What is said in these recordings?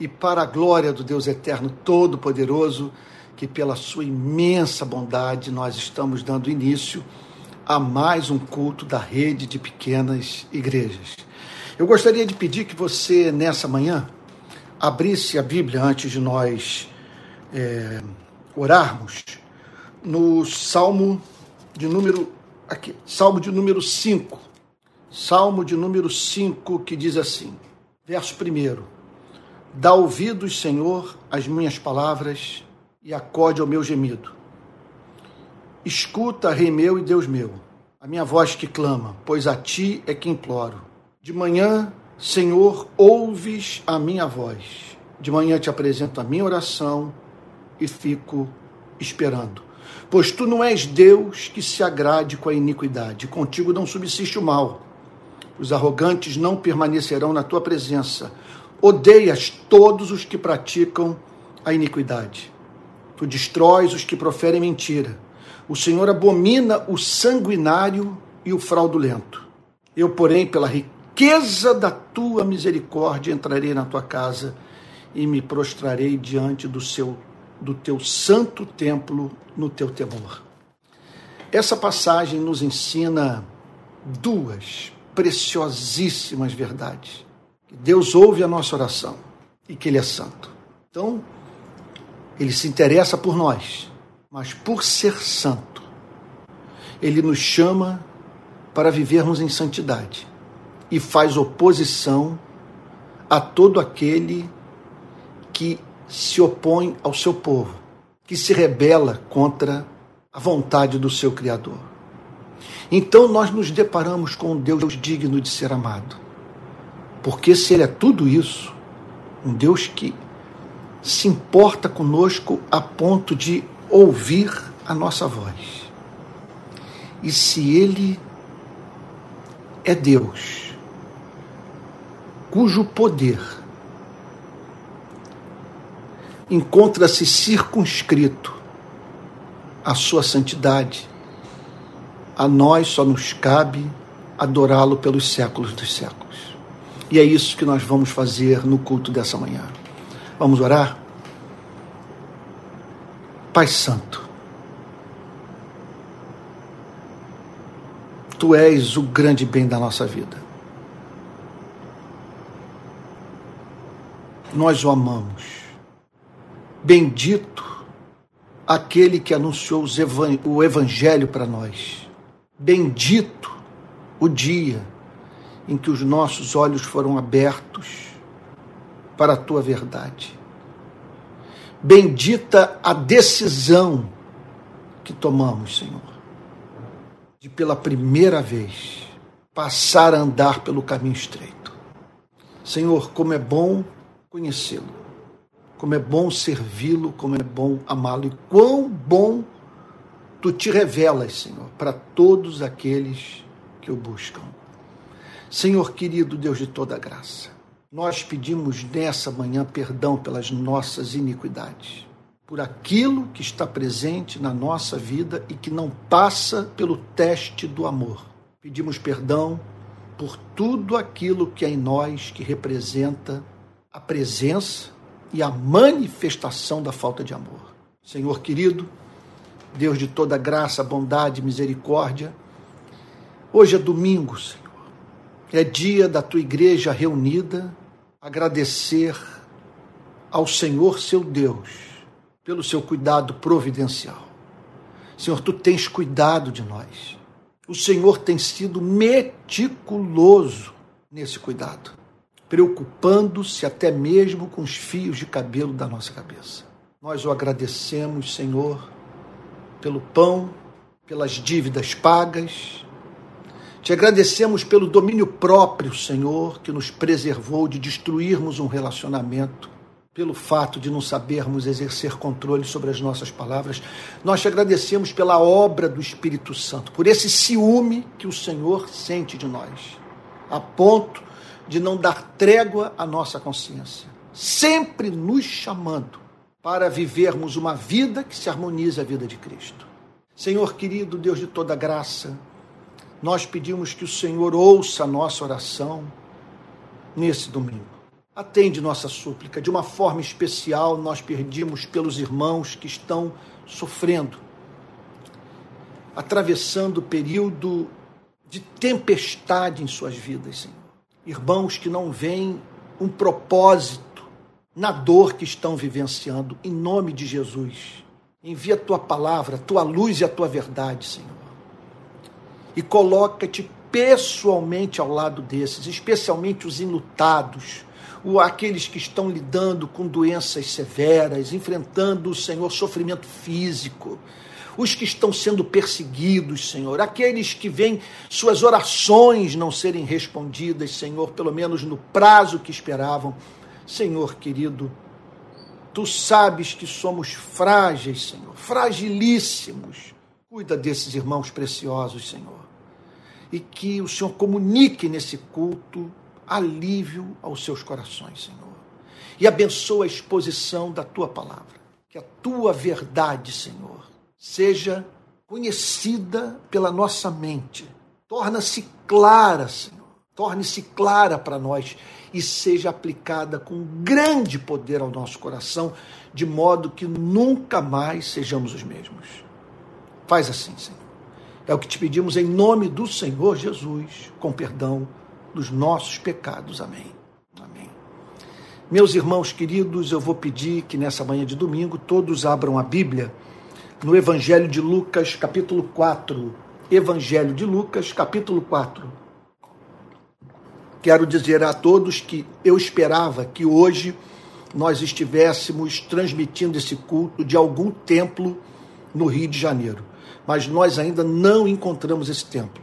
e para a glória do Deus Eterno Todo-Poderoso, que pela sua imensa bondade nós estamos dando início a mais um culto da rede de pequenas igrejas. Eu gostaria de pedir que você, nessa manhã, abrisse a Bíblia antes de nós é, orarmos, no Salmo de número. Aqui, Salmo de número 5. Salmo de número 5, que diz assim, verso 1. Dá ouvidos, Senhor, às minhas palavras e acode ao meu gemido. Escuta, Rei meu e Deus meu, a minha voz que clama, pois a ti é que imploro. De manhã, Senhor, ouves a minha voz. De manhã te apresento a minha oração e fico esperando. Pois tu não és Deus que se agrade com a iniquidade, contigo não subsiste o mal. Os arrogantes não permanecerão na tua presença. Odeias todos os que praticam a iniquidade. Tu destróis os que proferem mentira. O Senhor abomina o sanguinário e o fraudulento. Eu, porém, pela riqueza da tua misericórdia, entrarei na tua casa e me prostrarei diante do seu do teu santo templo no teu temor. Essa passagem nos ensina duas preciosíssimas verdades. Deus ouve a nossa oração e que Ele é santo. Então, Ele se interessa por nós, mas por ser santo, Ele nos chama para vivermos em santidade e faz oposição a todo aquele que se opõe ao seu povo, que se rebela contra a vontade do seu Criador. Então nós nos deparamos com um Deus digno de ser amado. Porque se Ele é tudo isso, um Deus que se importa conosco a ponto de ouvir a nossa voz. E se Ele é Deus, cujo poder encontra-se circunscrito à sua santidade. A nós só nos cabe adorá-lo pelos séculos dos séculos. E é isso que nós vamos fazer no culto dessa manhã. Vamos orar? Pai Santo, Tu és o grande bem da nossa vida. Nós o amamos Bendito aquele que anunciou o Evangelho para nós. Bendito o dia em que os nossos olhos foram abertos para a tua verdade. Bendita a decisão que tomamos, Senhor, de pela primeira vez passar a andar pelo caminho estreito. Senhor, como é bom conhecê-lo como é bom servi-lo, como é bom amá-lo e quão bom tu te revelas, Senhor, para todos aqueles que o buscam. Senhor querido Deus de toda graça, nós pedimos nessa manhã perdão pelas nossas iniquidades, por aquilo que está presente na nossa vida e que não passa pelo teste do amor. Pedimos perdão por tudo aquilo que é em nós que representa a presença e a manifestação da falta de amor. Senhor querido, Deus de toda graça, bondade misericórdia, hoje é domingo, Senhor. É dia da tua igreja reunida, agradecer ao Senhor seu Deus pelo seu cuidado providencial. Senhor, tu tens cuidado de nós. O Senhor tem sido meticuloso nesse cuidado preocupando-se até mesmo com os fios de cabelo da nossa cabeça. Nós o agradecemos, Senhor, pelo pão, pelas dívidas pagas. Te agradecemos pelo domínio próprio, Senhor, que nos preservou de destruirmos um relacionamento, pelo fato de não sabermos exercer controle sobre as nossas palavras. Nós te agradecemos pela obra do Espírito Santo, por esse ciúme que o Senhor sente de nós, a ponto de não dar trégua à nossa consciência, sempre nos chamando para vivermos uma vida que se harmonize à vida de Cristo. Senhor querido, Deus de toda graça, nós pedimos que o Senhor ouça a nossa oração nesse domingo. Atende nossa súplica. De uma forma especial, nós pedimos pelos irmãos que estão sofrendo, atravessando período de tempestade em suas vidas, Senhor. Irmãos que não veem um propósito na dor que estão vivenciando, em nome de Jesus. Envia a tua palavra, a tua luz e a tua verdade, Senhor. E coloca-te pessoalmente ao lado desses, especialmente os enlutados, aqueles que estão lidando com doenças severas, enfrentando, Senhor, sofrimento físico, os que estão sendo perseguidos, Senhor, aqueles que veem suas orações não serem respondidas, Senhor, pelo menos no prazo que esperavam. Senhor querido, tu sabes que somos frágeis, Senhor, fragilíssimos. Cuida desses irmãos preciosos, Senhor. E que o Senhor comunique nesse culto alívio aos seus corações, Senhor. E abençoa a exposição da tua palavra. Que a tua verdade, Senhor, seja conhecida pela nossa mente. Torna-se clara, Senhor. Torne-se clara para nós e seja aplicada com grande poder ao nosso coração, de modo que nunca mais sejamos os mesmos. Faz assim, Senhor. É o que te pedimos em nome do Senhor Jesus, com perdão dos nossos pecados. Amém. Amém. Meus irmãos queridos, eu vou pedir que nessa manhã de domingo todos abram a Bíblia no Evangelho de Lucas, capítulo 4. Evangelho de Lucas, capítulo 4. Quero dizer a todos que eu esperava que hoje nós estivéssemos transmitindo esse culto de algum templo no Rio de Janeiro, mas nós ainda não encontramos esse templo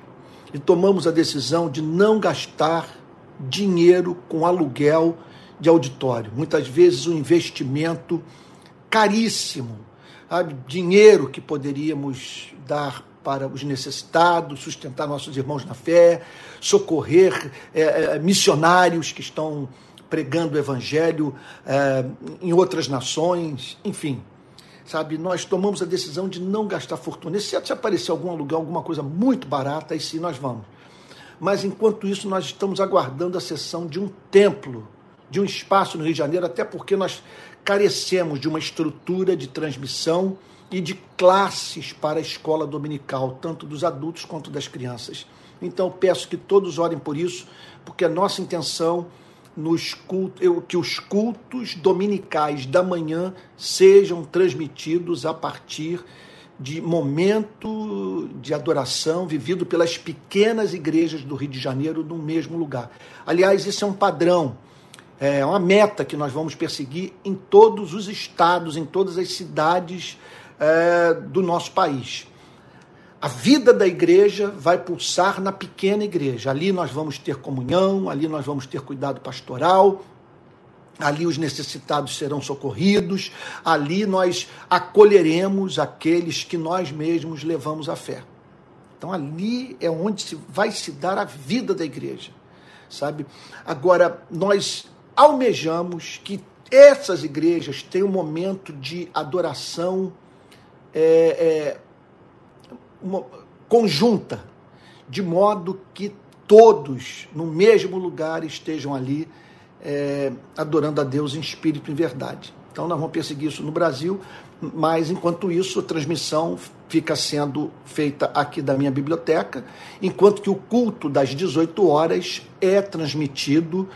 e tomamos a decisão de não gastar dinheiro com aluguel de auditório. Muitas vezes um investimento caríssimo, sabe? dinheiro que poderíamos dar para os necessitados, sustentar nossos irmãos na fé, socorrer é, é, missionários que estão pregando o evangelho é, em outras nações, enfim sabe? Nós tomamos a decisão de não gastar fortuna. Exceto se aparecer algum lugar, alguma coisa muito barata, aí sim nós vamos. Mas enquanto isso, nós estamos aguardando a sessão de um templo, de um espaço no Rio de Janeiro, até porque nós carecemos de uma estrutura de transmissão e de classes para a escola dominical, tanto dos adultos quanto das crianças. Então, peço que todos orem por isso, porque a nossa intenção nos cultos, que os cultos dominicais da manhã sejam transmitidos a partir de momento de adoração vivido pelas pequenas igrejas do Rio de Janeiro no mesmo lugar. Aliás, isso é um padrão, é uma meta que nós vamos perseguir em todos os estados, em todas as cidades é, do nosso país. A vida da igreja vai pulsar na pequena igreja. Ali nós vamos ter comunhão, ali nós vamos ter cuidado pastoral, ali os necessitados serão socorridos, ali nós acolheremos aqueles que nós mesmos levamos à fé. Então ali é onde se vai se dar a vida da igreja, sabe? Agora nós almejamos que essas igrejas tenham um momento de adoração é, é, conjunta, de modo que todos no mesmo lugar estejam ali é, adorando a Deus em espírito e em verdade. Então nós vamos perseguir isso no Brasil, mas enquanto isso a transmissão fica sendo feita aqui da minha biblioteca, enquanto que o culto das 18 horas é transmitido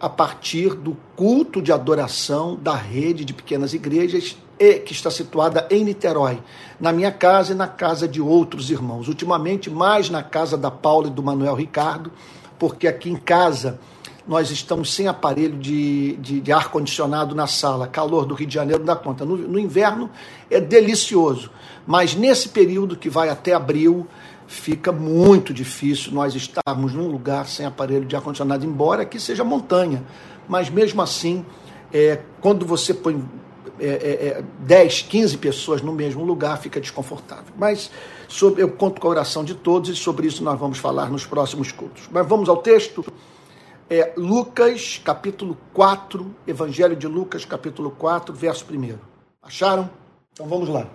a partir do culto de adoração da rede de pequenas igrejas que está situada em Niterói, na minha casa e na casa de outros irmãos. Ultimamente, mais na casa da Paula e do Manuel Ricardo, porque aqui em casa nós estamos sem aparelho de, de, de ar-condicionado na sala. Calor do Rio de Janeiro não dá conta. No, no inverno é delicioso, mas nesse período que vai até abril, fica muito difícil nós estarmos num lugar sem aparelho de ar-condicionado, embora aqui seja montanha. Mas mesmo assim, é, quando você põe é, é, 10, é, 15 pessoas no mesmo lugar, fica desconfortável. Mas sobre, eu conto com a oração de todos e sobre isso nós vamos falar nos próximos cultos. Mas vamos ao texto. É, Lucas, capítulo 4, Evangelho de Lucas, capítulo 4, verso 1. Acharam? Então vamos lá.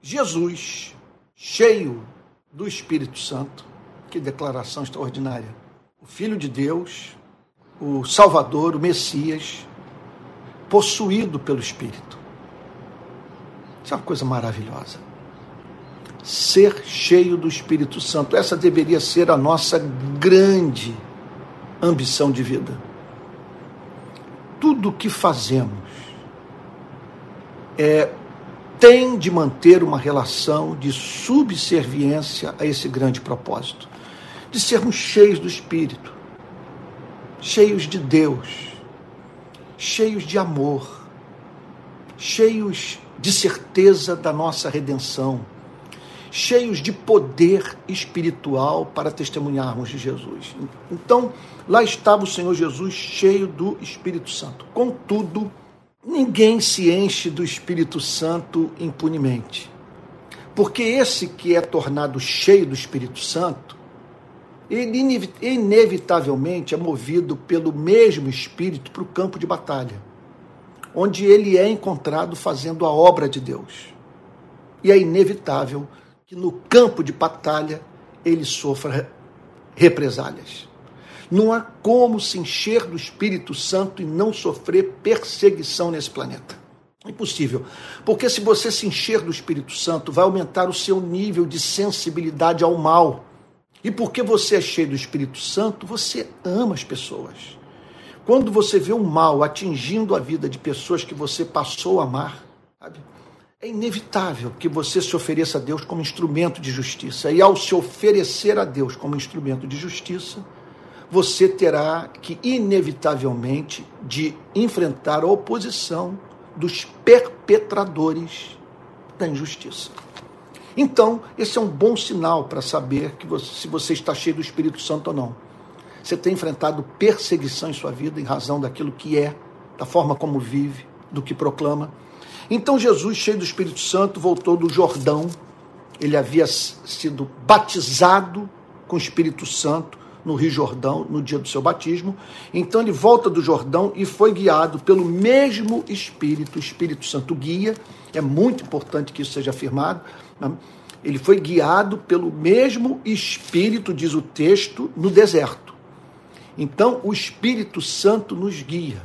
Jesus, cheio do Espírito Santo, que declaração extraordinária. O Filho de Deus, o Salvador, o Messias, possuído pelo Espírito. Isso é uma coisa maravilhosa. Ser cheio do Espírito Santo. Essa deveria ser a nossa grande ambição de vida. Tudo o que fazemos é, tem de manter uma relação de subserviência a esse grande propósito, de sermos cheios do Espírito, cheios de Deus, cheios de amor, cheios de certeza da nossa redenção, cheios de poder espiritual para testemunharmos de Jesus. Então, lá estava o Senhor Jesus cheio do Espírito Santo. Contudo, ninguém se enche do Espírito Santo impunemente. Porque esse que é tornado cheio do Espírito Santo, ele inevitavelmente é movido pelo mesmo Espírito para o campo de batalha, onde ele é encontrado fazendo a obra de Deus. E é inevitável que no campo de batalha ele sofra represálias. Não há como se encher do Espírito Santo e não sofrer perseguição nesse planeta. Impossível. Porque se você se encher do Espírito Santo, vai aumentar o seu nível de sensibilidade ao mal. E porque você é cheio do Espírito Santo, você ama as pessoas. Quando você vê o mal atingindo a vida de pessoas que você passou a amar, sabe? É inevitável que você se ofereça a Deus como instrumento de justiça. E ao se oferecer a Deus como instrumento de justiça, você terá que, inevitavelmente, de enfrentar a oposição dos perpetradores da injustiça. Então, esse é um bom sinal para saber que você, se você está cheio do Espírito Santo ou não. Você tem enfrentado perseguição em sua vida em razão daquilo que é, da forma como vive, do que proclama. Então, Jesus, cheio do Espírito Santo, voltou do Jordão. Ele havia sido batizado com o Espírito Santo no Rio Jordão no dia do seu batismo. Então ele volta do Jordão e foi guiado pelo mesmo Espírito, o Espírito Santo guia. É muito importante que isso seja afirmado. Né? Ele foi guiado pelo mesmo Espírito, diz o texto, no deserto. Então o Espírito Santo nos guia.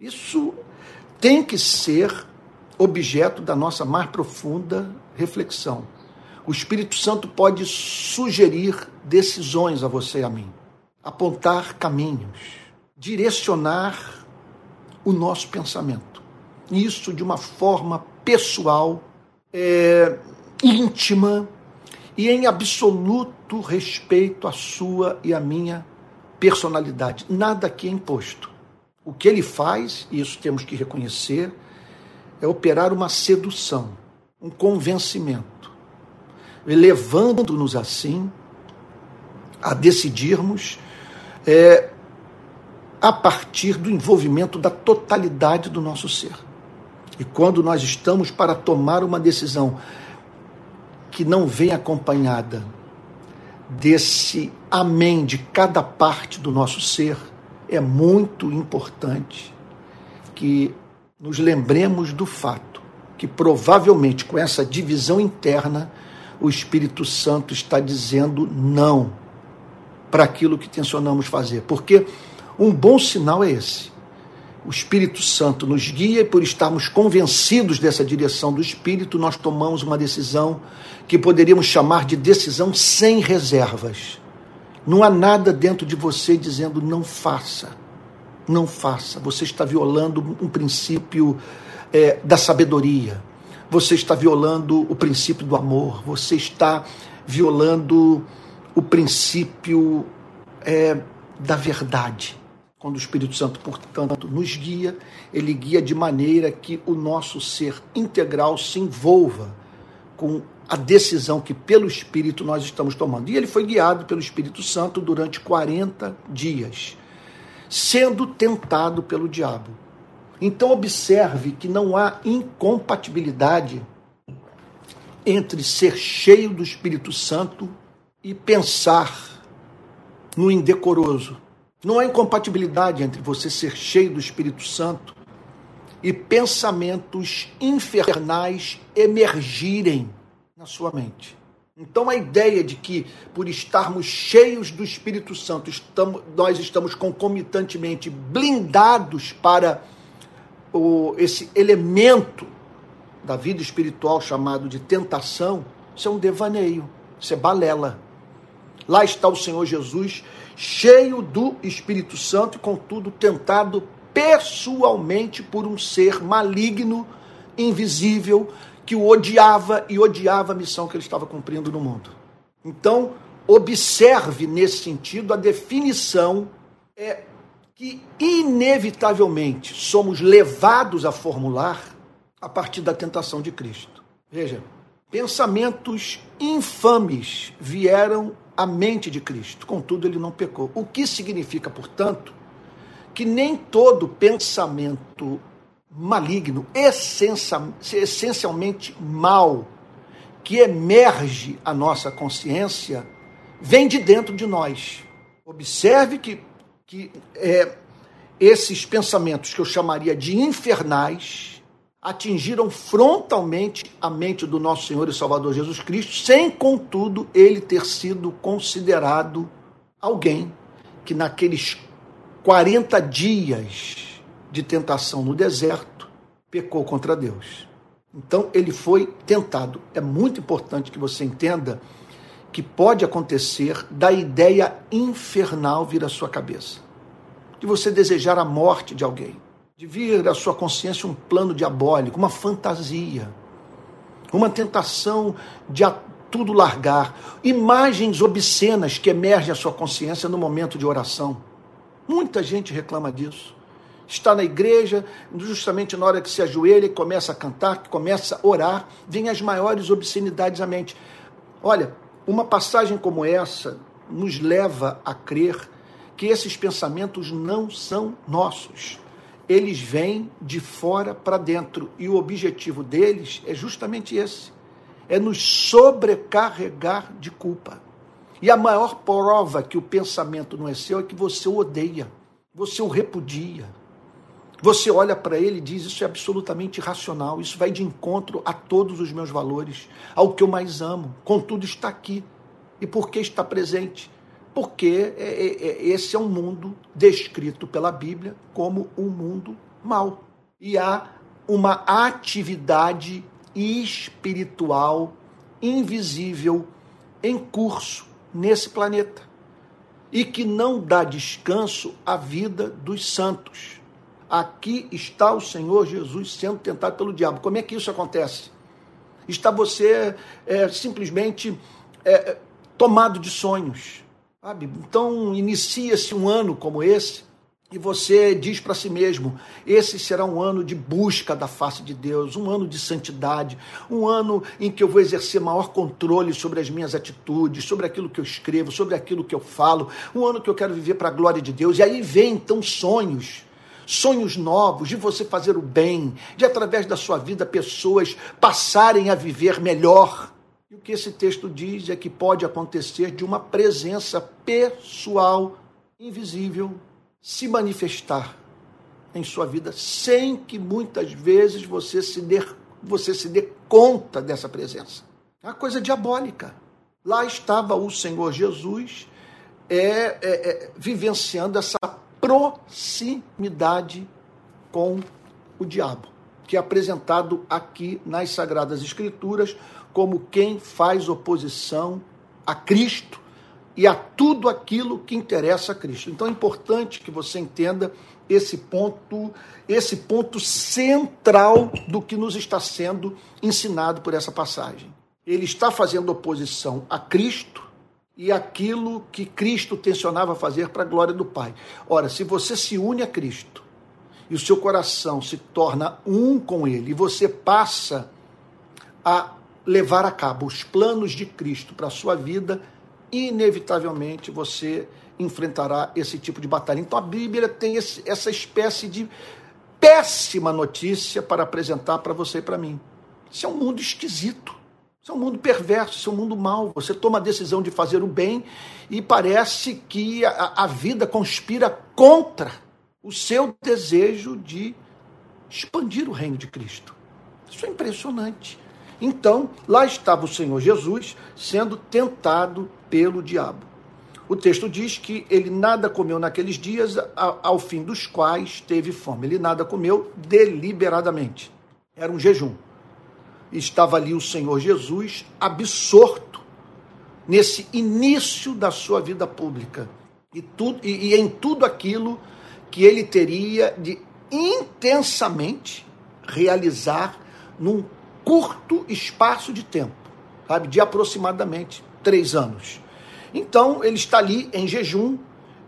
Isso tem que ser objeto da nossa mais profunda reflexão. O Espírito Santo pode sugerir decisões a você e a mim apontar caminhos, direcionar o nosso pensamento. Isso de uma forma pessoal, é, íntima e em absoluto respeito à sua e à minha personalidade. Nada aqui é imposto. O que ele faz, e isso temos que reconhecer, é operar uma sedução, um convencimento, levando-nos assim a decidirmos é, a partir do envolvimento da totalidade do nosso ser. E quando nós estamos para tomar uma decisão que não vem acompanhada desse amém de cada parte do nosso ser, é muito importante que nos lembremos do fato que provavelmente com essa divisão interna o Espírito Santo está dizendo não para aquilo que tensionamos fazer. Porque um bom sinal é esse. O Espírito Santo nos guia e, por estarmos convencidos dessa direção do Espírito, nós tomamos uma decisão que poderíamos chamar de decisão sem reservas. Não há nada dentro de você dizendo não faça. Não faça. Você está violando um princípio é, da sabedoria. Você está violando o princípio do amor. Você está violando o princípio é, da verdade. Quando o Espírito Santo, portanto, nos guia, ele guia de maneira que o nosso ser integral se envolva com a decisão que pelo Espírito nós estamos tomando. E ele foi guiado pelo Espírito Santo durante 40 dias, sendo tentado pelo diabo. Então observe que não há incompatibilidade entre ser cheio do Espírito Santo e pensar no indecoroso. Não há incompatibilidade entre você ser cheio do Espírito Santo e pensamentos infernais emergirem na sua mente. Então a ideia de que por estarmos cheios do Espírito Santo, estamos, nós estamos concomitantemente blindados para o, esse elemento da vida espiritual chamado de tentação, isso é um devaneio, isso é balela. Lá está o Senhor Jesus, cheio do Espírito Santo e, contudo, tentado pessoalmente por um ser maligno, invisível, que o odiava e odiava a missão que ele estava cumprindo no mundo. Então, observe nesse sentido a definição é que inevitavelmente somos levados a formular a partir da tentação de Cristo. Veja, pensamentos infames vieram à mente de Cristo, contudo ele não pecou. O que significa, portanto, que nem todo pensamento maligno, essencialmente mal, que emerge a nossa consciência, vem de dentro de nós. Observe que, que é, esses pensamentos que eu chamaria de infernais atingiram frontalmente a mente do nosso Senhor e Salvador Jesus Cristo, sem, contudo, ele ter sido considerado alguém que naqueles 40 dias de tentação no deserto, pecou contra Deus. Então ele foi tentado. É muito importante que você entenda que pode acontecer da ideia infernal vir à sua cabeça, de você desejar a morte de alguém, de vir à sua consciência um plano diabólico, uma fantasia, uma tentação de tudo largar, imagens obscenas que emergem à sua consciência no momento de oração. Muita gente reclama disso está na igreja, justamente na hora que se ajoelha e começa a cantar, que começa a orar, vem as maiores obscenidades à mente. Olha, uma passagem como essa nos leva a crer que esses pensamentos não são nossos. Eles vêm de fora para dentro e o objetivo deles é justamente esse: é nos sobrecarregar de culpa. E a maior prova que o pensamento não é seu é que você o odeia, você o repudia, você olha para ele e diz: Isso é absolutamente irracional, isso vai de encontro a todos os meus valores, ao que eu mais amo. Contudo, está aqui. E por que está presente? Porque é, é, é, esse é um mundo descrito pela Bíblia como um mundo mau. E há uma atividade espiritual invisível em curso nesse planeta e que não dá descanso à vida dos santos aqui está o Senhor Jesus sendo tentado pelo diabo. Como é que isso acontece? Está você é, simplesmente é, tomado de sonhos. Sabe? Então, inicia-se um ano como esse e você diz para si mesmo: esse será um ano de busca da face de Deus, um ano de santidade, um ano em que eu vou exercer maior controle sobre as minhas atitudes, sobre aquilo que eu escrevo, sobre aquilo que eu falo, um ano que eu quero viver para a glória de Deus. E aí vem então sonhos sonhos novos, de você fazer o bem, de através da sua vida pessoas passarem a viver melhor. E o que esse texto diz é que pode acontecer de uma presença pessoal invisível se manifestar em sua vida sem que muitas vezes você se dê, você se dê conta dessa presença. É uma coisa diabólica. Lá estava o Senhor Jesus é, é, é, vivenciando essa proximidade com o diabo, que é apresentado aqui nas Sagradas Escrituras como quem faz oposição a Cristo e a tudo aquilo que interessa a Cristo. Então é importante que você entenda esse ponto, esse ponto central do que nos está sendo ensinado por essa passagem. Ele está fazendo oposição a Cristo e aquilo que Cristo tensionava fazer para a glória do Pai. Ora, se você se une a Cristo e o seu coração se torna um com Ele e você passa a levar a cabo os planos de Cristo para a sua vida, inevitavelmente você enfrentará esse tipo de batalha. Então a Bíblia tem esse, essa espécie de péssima notícia para apresentar para você e para mim. Isso é um mundo esquisito. Isso é um mundo perverso, isso é um mundo mau. Você toma a decisão de fazer o bem e parece que a, a vida conspira contra o seu desejo de expandir o reino de Cristo. Isso é impressionante. Então, lá estava o Senhor Jesus sendo tentado pelo diabo. O texto diz que ele nada comeu naqueles dias, ao fim dos quais teve fome. Ele nada comeu deliberadamente. Era um jejum. Estava ali o Senhor Jesus absorto nesse início da sua vida pública e, tudo, e, e em tudo aquilo que ele teria de intensamente realizar num curto espaço de tempo, sabe, de aproximadamente três anos. Então ele está ali em jejum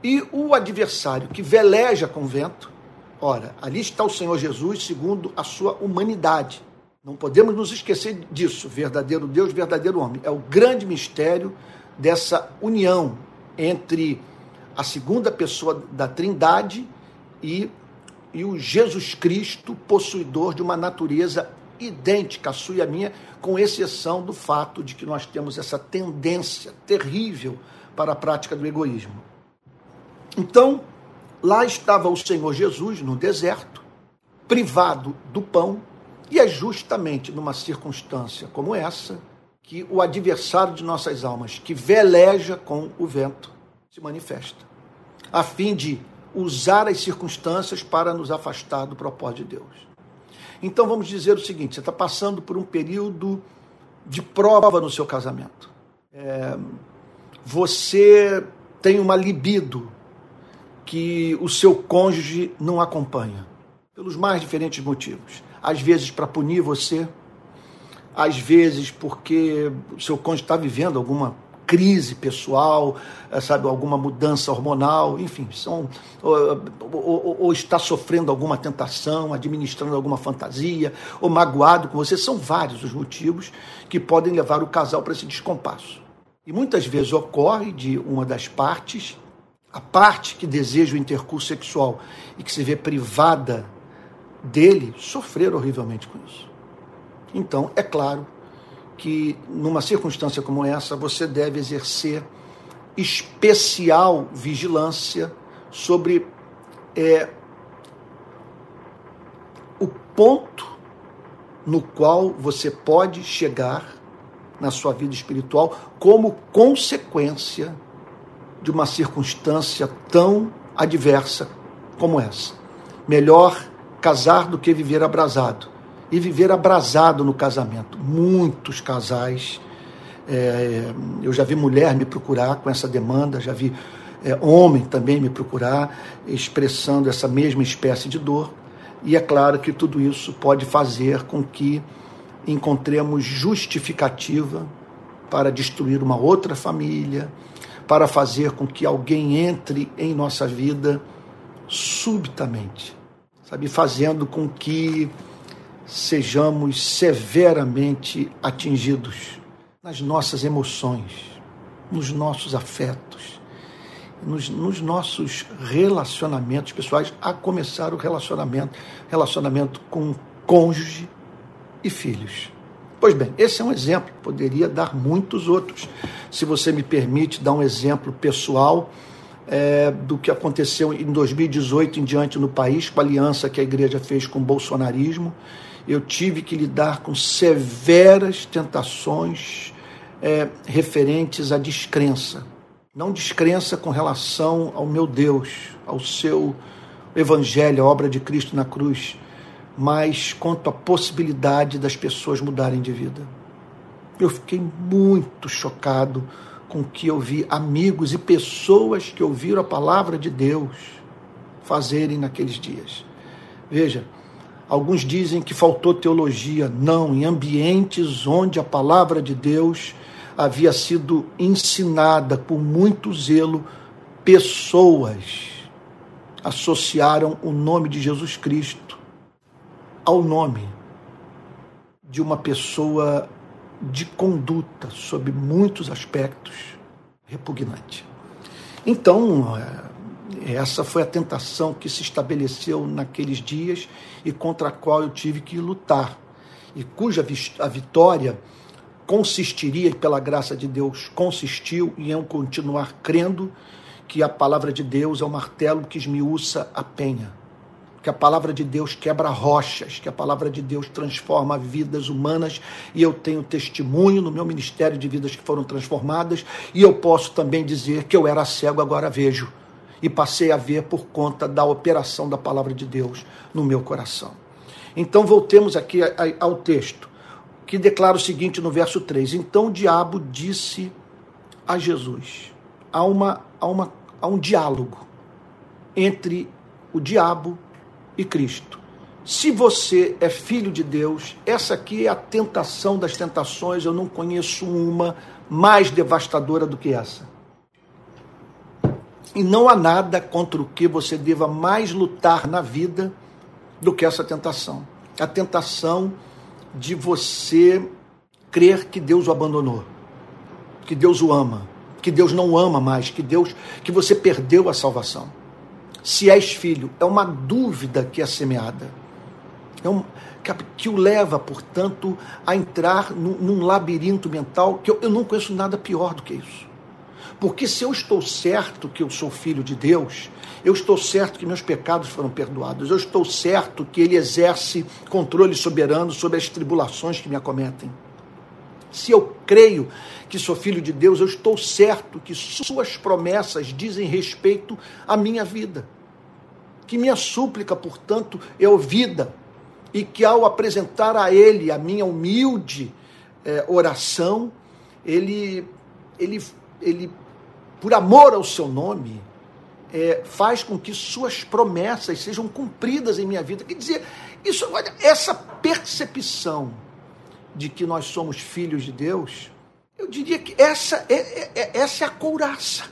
e o adversário que veleja com vento, ora, ali está o Senhor Jesus segundo a sua humanidade. Não podemos nos esquecer disso, verdadeiro Deus, verdadeiro homem. É o grande mistério dessa união entre a segunda pessoa da Trindade e, e o Jesus Cristo, possuidor de uma natureza idêntica à sua e à minha, com exceção do fato de que nós temos essa tendência terrível para a prática do egoísmo. Então, lá estava o Senhor Jesus no deserto, privado do pão, e é justamente numa circunstância como essa que o adversário de nossas almas, que veleja com o vento, se manifesta, a fim de usar as circunstâncias para nos afastar do propósito de Deus. Então vamos dizer o seguinte: você está passando por um período de prova no seu casamento. É, você tem uma libido que o seu cônjuge não acompanha, pelos mais diferentes motivos. Às vezes para punir você, às vezes porque o seu cônjuge está vivendo alguma crise pessoal, eh, sabe, alguma mudança hormonal, enfim, são, ou, ou, ou, está sofrendo alguma tentação, administrando alguma fantasia, ou magoado com você. São vários os motivos que podem levar o casal para esse descompasso. E muitas vezes ocorre de uma das partes, a parte que deseja o intercurso sexual e que se vê privada dele, sofrer horrivelmente com isso. Então, é claro que numa circunstância como essa você deve exercer especial vigilância sobre é, o ponto no qual você pode chegar na sua vida espiritual como consequência de uma circunstância tão adversa como essa. Melhor casar do que viver abrasado e viver abrasado no casamento. Muitos casais, é, eu já vi mulher me procurar com essa demanda, já vi é, homem também me procurar, expressando essa mesma espécie de dor. E é claro que tudo isso pode fazer com que encontremos justificativa para destruir uma outra família, para fazer com que alguém entre em nossa vida subitamente, sabe, fazendo com que sejamos severamente atingidos nas nossas emoções, nos nossos afetos, nos, nos, nossos relacionamentos pessoais, a começar o relacionamento, relacionamento com cônjuge e filhos. Pois bem, esse é um exemplo, poderia dar muitos outros. Se você me permite dar um exemplo pessoal é, do que aconteceu em 2018 em diante no país, com a aliança que a igreja fez com o bolsonarismo eu tive que lidar com severas tentações é, referentes à descrença. Não descrença com relação ao meu Deus, ao seu evangelho, a obra de Cristo na cruz, mas quanto à possibilidade das pessoas mudarem de vida. Eu fiquei muito chocado com o que eu vi amigos e pessoas que ouviram a palavra de Deus fazerem naqueles dias. Veja, Alguns dizem que faltou teologia. Não, em ambientes onde a palavra de Deus havia sido ensinada com muito zelo, pessoas associaram o nome de Jesus Cristo ao nome de uma pessoa de conduta, sob muitos aspectos, repugnante. Então, é, essa foi a tentação que se estabeleceu naqueles dias e contra a qual eu tive que lutar, e cuja a vitória consistiria, pela graça de Deus, consistiu em eu continuar crendo que a palavra de Deus é o martelo que esmiuça a penha. que a palavra de Deus quebra rochas, que a palavra de Deus transforma vidas humanas, e eu tenho testemunho no meu ministério de vidas que foram transformadas, e eu posso também dizer que eu era cego, agora vejo, e passei a ver por conta da operação da palavra de Deus no meu coração. Então voltemos aqui ao texto, que declara o seguinte no verso 3: Então o diabo disse a Jesus, há, uma, há, uma, há um diálogo entre o diabo e Cristo. Se você é filho de Deus, essa aqui é a tentação das tentações, eu não conheço uma mais devastadora do que essa. E não há nada contra o que você deva mais lutar na vida do que essa tentação. A tentação de você crer que Deus o abandonou, que Deus o ama, que Deus não o ama mais, que Deus, que você perdeu a salvação se és filho. É uma dúvida que é semeada. É um, que o leva, portanto, a entrar num, num labirinto mental que eu, eu não conheço nada pior do que isso. Porque se eu estou certo que eu sou filho de Deus, eu estou certo que meus pecados foram perdoados, eu estou certo que Ele exerce controle soberano sobre as tribulações que me acometem. Se eu creio que sou filho de Deus, eu estou certo que Suas promessas dizem respeito à minha vida que minha súplica, portanto, é ouvida e que ao apresentar a Ele a minha humilde é, oração, ele, ele, ele, por amor ao Seu nome, é, faz com que Suas promessas sejam cumpridas em minha vida. Quer dizer, isso, essa percepção de que nós somos filhos de Deus, eu diria que essa é, é, é essa é a couraça.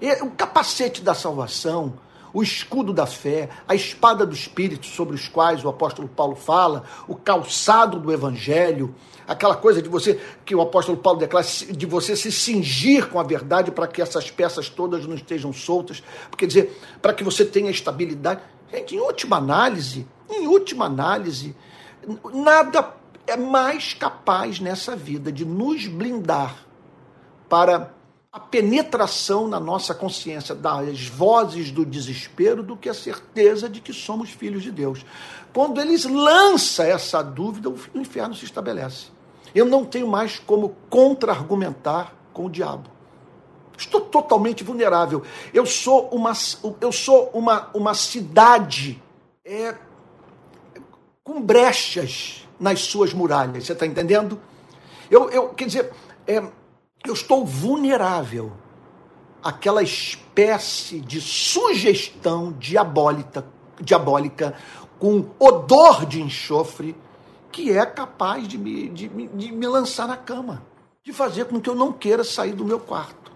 É o capacete da salvação, o escudo da fé, a espada do Espírito sobre os quais o apóstolo Paulo fala, o calçado do Evangelho, aquela coisa de você, que o apóstolo Paulo declara, de você se cingir com a verdade para que essas peças todas não estejam soltas, quer dizer, para que você tenha estabilidade. Gente, em última análise, em última análise, nada é mais capaz nessa vida de nos blindar para a penetração na nossa consciência das vozes do desespero do que a certeza de que somos filhos de Deus. Quando eles lança essa dúvida, o inferno se estabelece. Eu não tenho mais como contra-argumentar com o diabo. Estou totalmente vulnerável. Eu sou uma, eu sou uma, uma cidade é, com brechas nas suas muralhas. Você está entendendo? Eu, eu, quer dizer, é, eu estou vulnerável àquela espécie de sugestão diabólica, diabólica com odor de enxofre que é capaz de me, de, de me lançar na cama, de fazer com que eu não queira sair do meu quarto.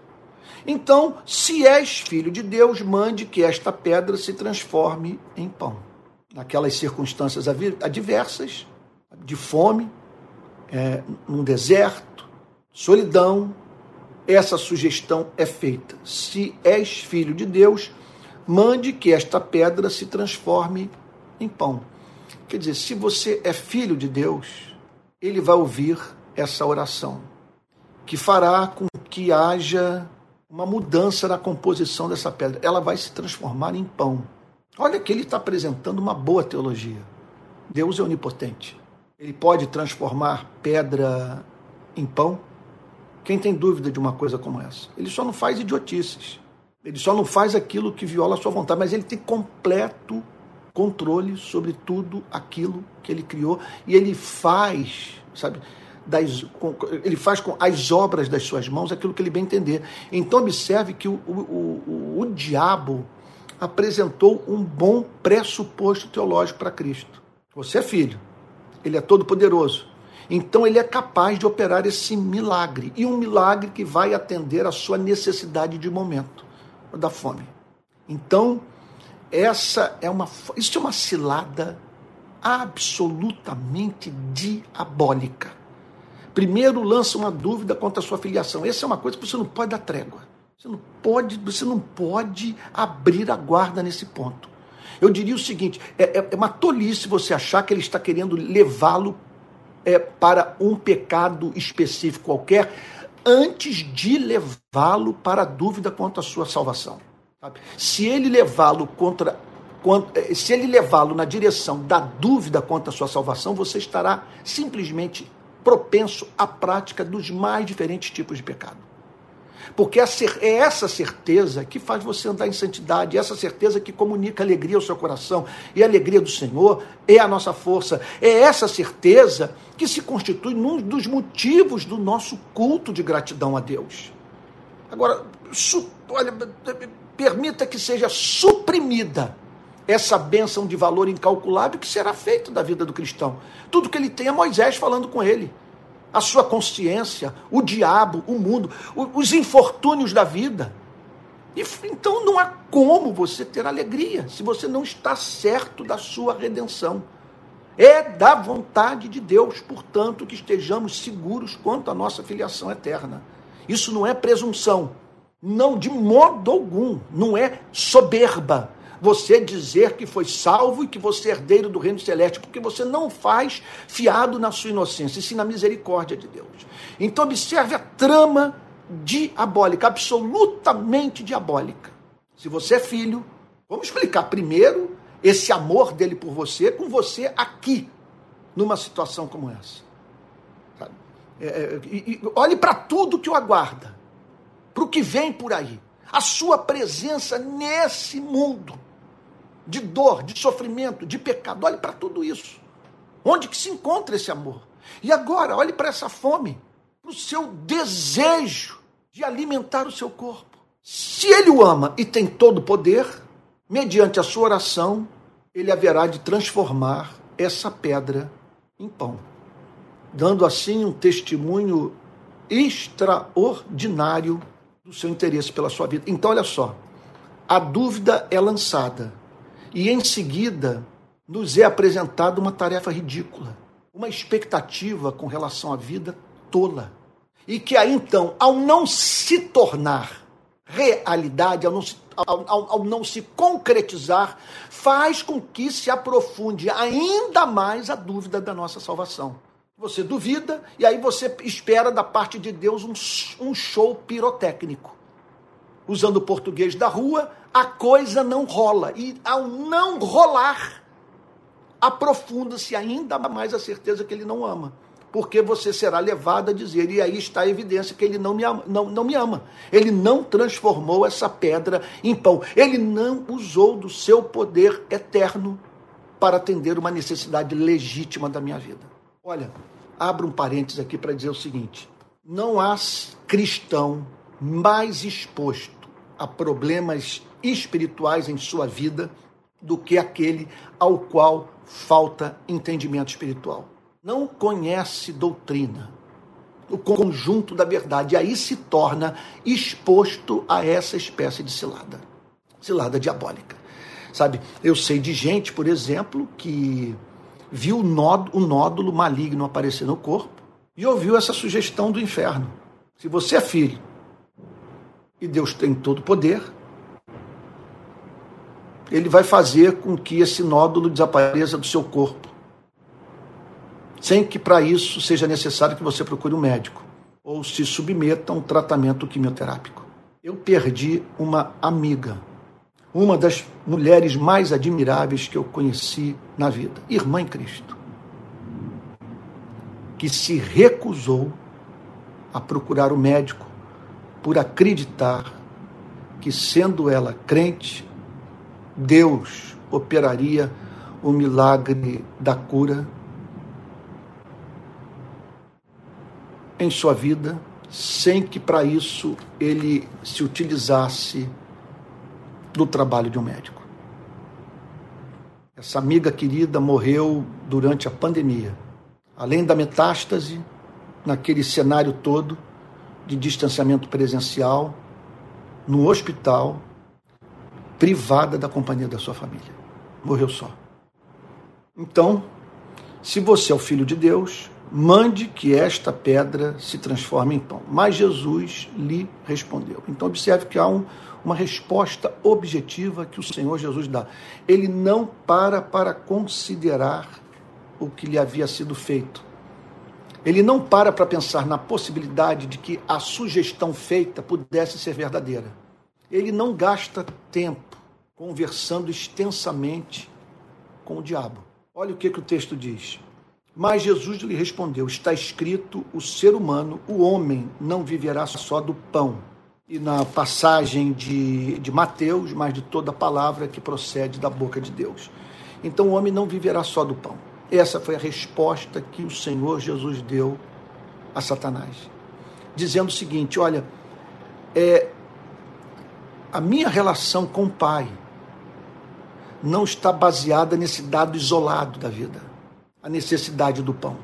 Então, se és filho de Deus, mande que esta pedra se transforme em pão. Naquelas circunstâncias adversas, de fome, é, num deserto, solidão, essa sugestão é feita. Se és filho de Deus, mande que esta pedra se transforme em pão. Quer dizer, se você é filho de Deus, ele vai ouvir essa oração, que fará com que haja uma mudança na composição dessa pedra. Ela vai se transformar em pão. Olha que ele está apresentando uma boa teologia. Deus é onipotente. Ele pode transformar pedra em pão quem tem dúvida de uma coisa como essa? Ele só não faz idiotices. Ele só não faz aquilo que viola a sua vontade, mas ele tem completo controle sobre tudo aquilo que ele criou e ele faz, sabe, das, ele faz com as obras das suas mãos aquilo que ele bem entender. Então observe que o, o, o, o diabo apresentou um bom pressuposto teológico para Cristo. Você é filho, ele é todo poderoso. Então ele é capaz de operar esse milagre, e um milagre que vai atender a sua necessidade de momento, da fome. Então, essa é uma isso é uma cilada absolutamente diabólica. Primeiro lança uma dúvida quanto à sua filiação. Essa é uma coisa que você não pode dar trégua. Você não pode, você não pode abrir a guarda nesse ponto. Eu diria o seguinte: é, é, é uma tolice você achar que ele está querendo levá-lo é, para um pecado específico qualquer antes de levá-lo para a dúvida quanto à sua salvação. Se ele levá-lo contra eh, se ele levá-lo na direção da dúvida quanto à sua salvação, você estará simplesmente propenso à prática dos mais diferentes tipos de pecado. Porque é essa certeza que faz você andar em santidade, essa certeza que comunica alegria ao seu coração, e a alegria do Senhor é a nossa força. É essa certeza que se constitui num dos motivos do nosso culto de gratidão a Deus. Agora, olha, permita que seja suprimida essa bênção de valor incalculável que será feito da vida do cristão. Tudo que ele tem é Moisés falando com ele. A sua consciência, o diabo, o mundo, os infortúnios da vida. E, então não há como você ter alegria se você não está certo da sua redenção. É da vontade de Deus, portanto, que estejamos seguros quanto à nossa filiação eterna. Isso não é presunção, não de modo algum, não é soberba você dizer que foi salvo e que você é herdeiro do reino celeste, porque você não faz fiado na sua inocência, e sim na misericórdia de Deus. Então observe a trama diabólica, absolutamente diabólica. Se você é filho, vamos explicar primeiro esse amor dele por você com você aqui, numa situação como essa. É, é, olhe para tudo que o aguarda, para o que vem por aí. A sua presença nesse mundo de dor, de sofrimento, de pecado. Olhe para tudo isso. Onde que se encontra esse amor? E agora, olhe para essa fome, para o seu desejo de alimentar o seu corpo. Se ele o ama e tem todo o poder, mediante a sua oração, ele haverá de transformar essa pedra em pão, dando assim um testemunho extraordinário do seu interesse pela sua vida. Então, olha só, a dúvida é lançada e em seguida nos é apresentada uma tarefa ridícula, uma expectativa com relação à vida tola. E que aí então, ao não se tornar realidade, ao não se, ao, ao, ao não se concretizar, faz com que se aprofunde ainda mais a dúvida da nossa salvação. Você duvida e aí você espera da parte de Deus um, um show pirotécnico. Usando o português da rua, a coisa não rola. E ao não rolar, aprofunda-se ainda mais a certeza que ele não ama. Porque você será levado a dizer, e aí está a evidência que ele não me ama. Não, não me ama. Ele não transformou essa pedra em pão. Ele não usou do seu poder eterno para atender uma necessidade legítima da minha vida. Olha, abro um parênteses aqui para dizer o seguinte: não há cristão mais exposto a problemas espirituais em sua vida do que aquele ao qual falta entendimento espiritual. Não conhece doutrina, o conjunto da verdade, e aí se torna exposto a essa espécie de cilada, cilada diabólica. Sabe, eu sei de gente, por exemplo, que viu o nódulo, o nódulo maligno aparecer no corpo e ouviu essa sugestão do inferno. Se você é filho e Deus tem todo o poder, ele vai fazer com que esse nódulo desapareça do seu corpo. Sem que para isso seja necessário que você procure um médico ou se submeta a um tratamento quimioterápico. Eu perdi uma amiga, uma das mulheres mais admiráveis que eu conheci na vida, irmã em Cristo, que se recusou a procurar o médico por acreditar que, sendo ela crente, Deus operaria o milagre da cura em sua vida, sem que para isso ele se utilizasse do trabalho de um médico. Essa amiga querida morreu durante a pandemia. Além da metástase, naquele cenário todo de distanciamento presencial, no hospital, privada da companhia da sua família. Morreu só. Então, se você é o filho de Deus, mande que esta pedra se transforme em pão. Mas Jesus lhe respondeu. Então, observe que há um, uma resposta objetiva que o Senhor Jesus dá. Ele não para para considerar o que lhe havia sido feito. Ele não para para pensar na possibilidade de que a sugestão feita pudesse ser verdadeira. Ele não gasta tempo conversando extensamente com o diabo. Olha o que, que o texto diz. Mas Jesus lhe respondeu: Está escrito, o ser humano, o homem, não viverá só do pão. E na passagem de, de Mateus, mas de toda palavra que procede da boca de Deus. Então o homem não viverá só do pão. Essa foi a resposta que o Senhor Jesus deu a Satanás, dizendo o seguinte: olha, é, a minha relação com o Pai não está baseada nesse dado isolado da vida, a necessidade do pão.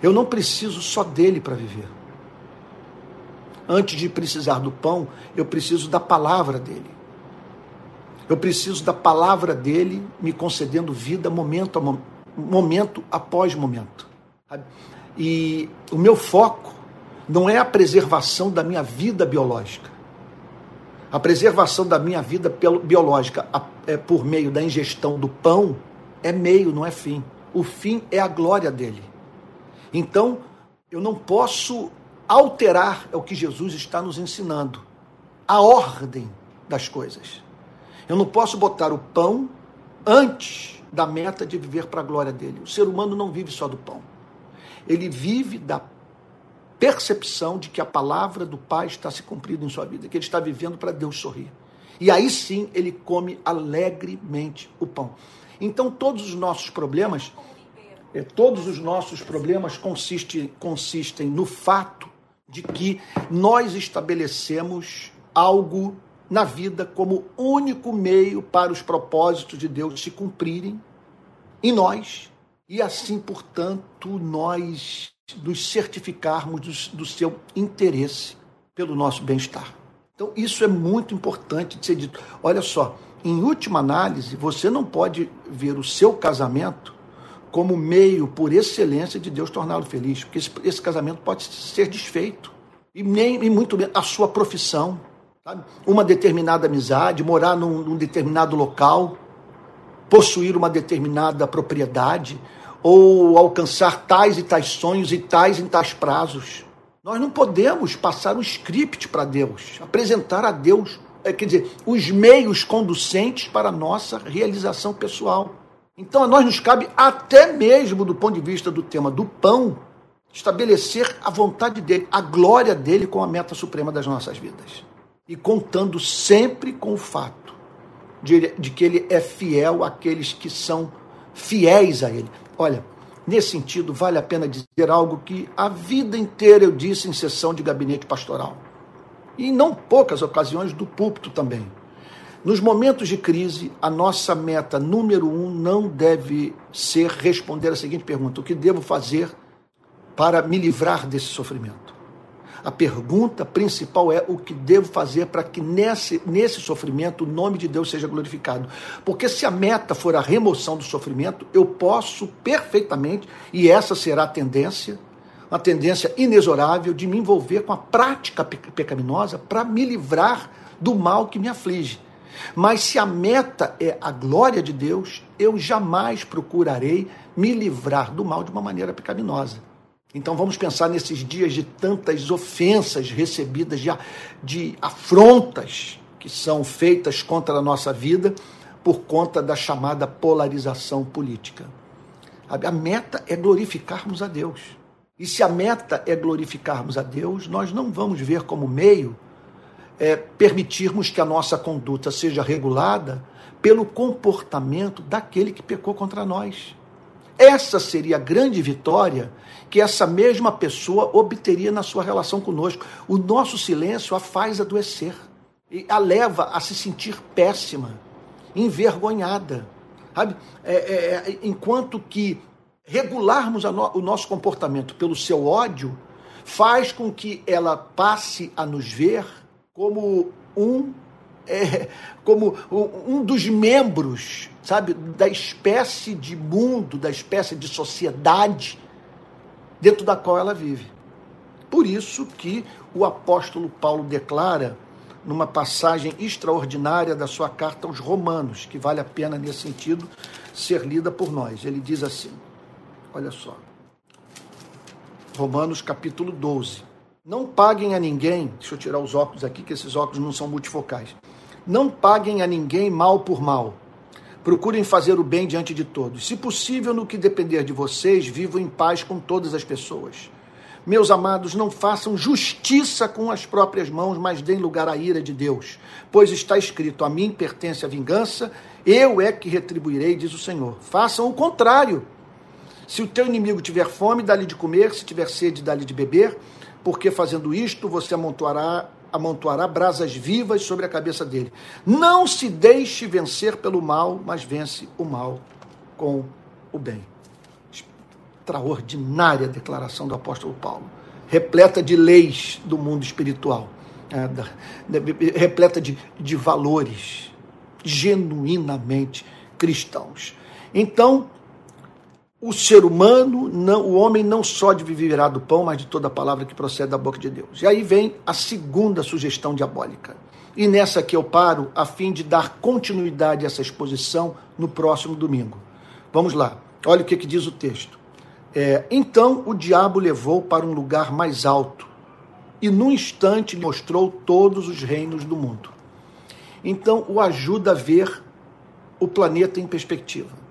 Eu não preciso só dele para viver. Antes de precisar do pão, eu preciso da palavra dele. Eu preciso da palavra dele me concedendo vida momento a momento após momento. E o meu foco não é a preservação da minha vida biológica. A preservação da minha vida biológica é por meio da ingestão do pão é meio, não é fim. O fim é a glória dele. Então, eu não posso alterar é o que Jesus está nos ensinando, a ordem das coisas. Eu não posso botar o pão antes da meta de viver para a glória dele. O ser humano não vive só do pão. Ele vive da percepção de que a palavra do Pai está se cumprindo em sua vida, que ele está vivendo para Deus sorrir. E aí sim ele come alegremente o pão. Então todos os nossos problemas, é, todos os nossos problemas consistem, consistem no fato de que nós estabelecemos algo na vida como único meio para os propósitos de Deus se cumprirem em nós e assim, portanto, nós nos certificarmos do, do seu interesse pelo nosso bem-estar. Então, isso é muito importante de ser dito. Olha só, em última análise, você não pode ver o seu casamento como meio por excelência de Deus torná-lo feliz, porque esse, esse, casamento pode ser desfeito. E, nem, e muito menos a sua profissão, sabe? uma determinada amizade, morar num, num determinado local, possuir uma determinada propriedade, ou alcançar tais e tais sonhos e tais e tais prazos. Nós não podemos passar um script para Deus, apresentar a Deus, é, quer dizer, os meios conducentes para a nossa realização pessoal. Então a nós nos cabe, até mesmo do ponto de vista do tema do pão, estabelecer a vontade dele, a glória dele com a meta suprema das nossas vidas. E contando sempre com o fato de, de que ele é fiel àqueles que são fiéis a ele. Olha, nesse sentido, vale a pena dizer algo que a vida inteira eu disse em sessão de gabinete pastoral. E em não poucas ocasiões do púlpito também. Nos momentos de crise, a nossa meta número um não deve ser responder a seguinte pergunta: o que devo fazer para me livrar desse sofrimento? A pergunta principal é o que devo fazer para que nesse, nesse sofrimento o nome de Deus seja glorificado. Porque se a meta for a remoção do sofrimento, eu posso perfeitamente, e essa será a tendência, uma tendência inexorável de me envolver com a prática pecaminosa para me livrar do mal que me aflige. Mas se a meta é a glória de Deus, eu jamais procurarei me livrar do mal de uma maneira pecaminosa. Então vamos pensar nesses dias de tantas ofensas recebidas, de, de afrontas que são feitas contra a nossa vida por conta da chamada polarização política. A meta é glorificarmos a Deus. E se a meta é glorificarmos a Deus, nós não vamos ver como meio é, permitirmos que a nossa conduta seja regulada pelo comportamento daquele que pecou contra nós. Essa seria a grande vitória que essa mesma pessoa obteria na sua relação conosco. O nosso silêncio a faz adoecer e a leva a se sentir péssima, envergonhada. Sabe? É, é, é enquanto que regularmos no, o nosso comportamento pelo seu ódio faz com que ela passe a nos ver como um é, como um dos membros, sabe, da espécie de mundo, da espécie de sociedade dentro da qual ela vive. Por isso que o apóstolo Paulo declara numa passagem extraordinária da sua carta aos Romanos, que vale a pena nesse sentido ser lida por nós. Ele diz assim: Olha só. Romanos capítulo 12. Não paguem a ninguém, deixa eu tirar os óculos aqui, que esses óculos não são multifocais. Não paguem a ninguém mal por mal. Procurem fazer o bem diante de todos. Se possível, no que depender de vocês, vivam em paz com todas as pessoas. Meus amados, não façam justiça com as próprias mãos, mas deem lugar à ira de Deus. Pois está escrito: A mim pertence a vingança, eu é que retribuirei, diz o Senhor. Façam o contrário. Se o teu inimigo tiver fome, dá-lhe de comer, se tiver sede, dá-lhe de beber, porque fazendo isto você amontoará amontoará brasas vivas sobre a cabeça dele. Não se deixe vencer pelo mal, mas vence o mal com o bem. Extraordinária declaração do apóstolo Paulo, repleta de leis do mundo espiritual, é, da, de, repleta de, de valores genuinamente cristãos. Então, o ser humano, não, o homem não só de viverá do pão, mas de toda a palavra que procede da boca de Deus. E aí vem a segunda sugestão diabólica. E nessa aqui eu paro a fim de dar continuidade a essa exposição no próximo domingo. Vamos lá. Olha o que, que diz o texto. É, então o diabo levou para um lugar mais alto e num instante mostrou todos os reinos do mundo. Então o ajuda a ver o planeta em perspectiva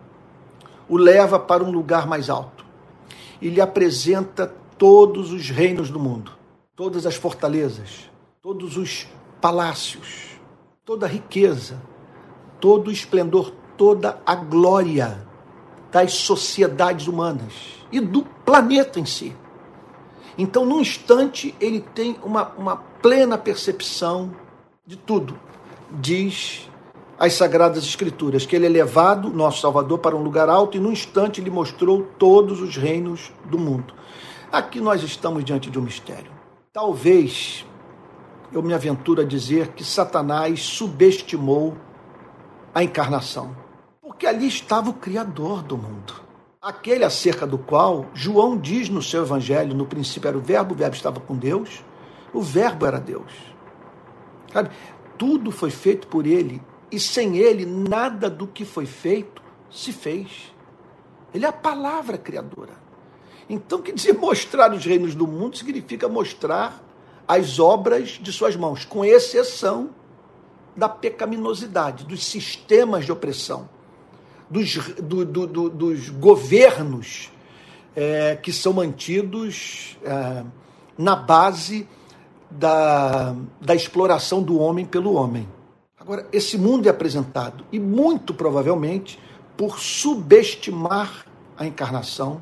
o leva para um lugar mais alto e lhe apresenta todos os reinos do mundo, todas as fortalezas, todos os palácios, toda a riqueza, todo o esplendor, toda a glória das sociedades humanas e do planeta em si. Então, num instante, ele tem uma, uma plena percepção de tudo. Diz as Sagradas Escrituras, que ele é levado, nosso Salvador, para um lugar alto e num instante lhe mostrou todos os reinos do mundo. Aqui nós estamos diante de um mistério. Talvez eu me aventuro a dizer que Satanás subestimou a encarnação, porque ali estava o Criador do mundo. Aquele acerca do qual João diz no seu evangelho: no princípio era o Verbo, o Verbo estava com Deus, o Verbo era Deus. Sabe? Tudo foi feito por ele e sem ele nada do que foi feito se fez. Ele é a palavra criadora. Então, quer dizer, mostrar os reinos do mundo significa mostrar as obras de suas mãos, com exceção da pecaminosidade, dos sistemas de opressão, dos, do, do, do, dos governos é, que são mantidos é, na base da, da exploração do homem pelo homem. Agora, esse mundo é apresentado, e muito provavelmente por subestimar a encarnação,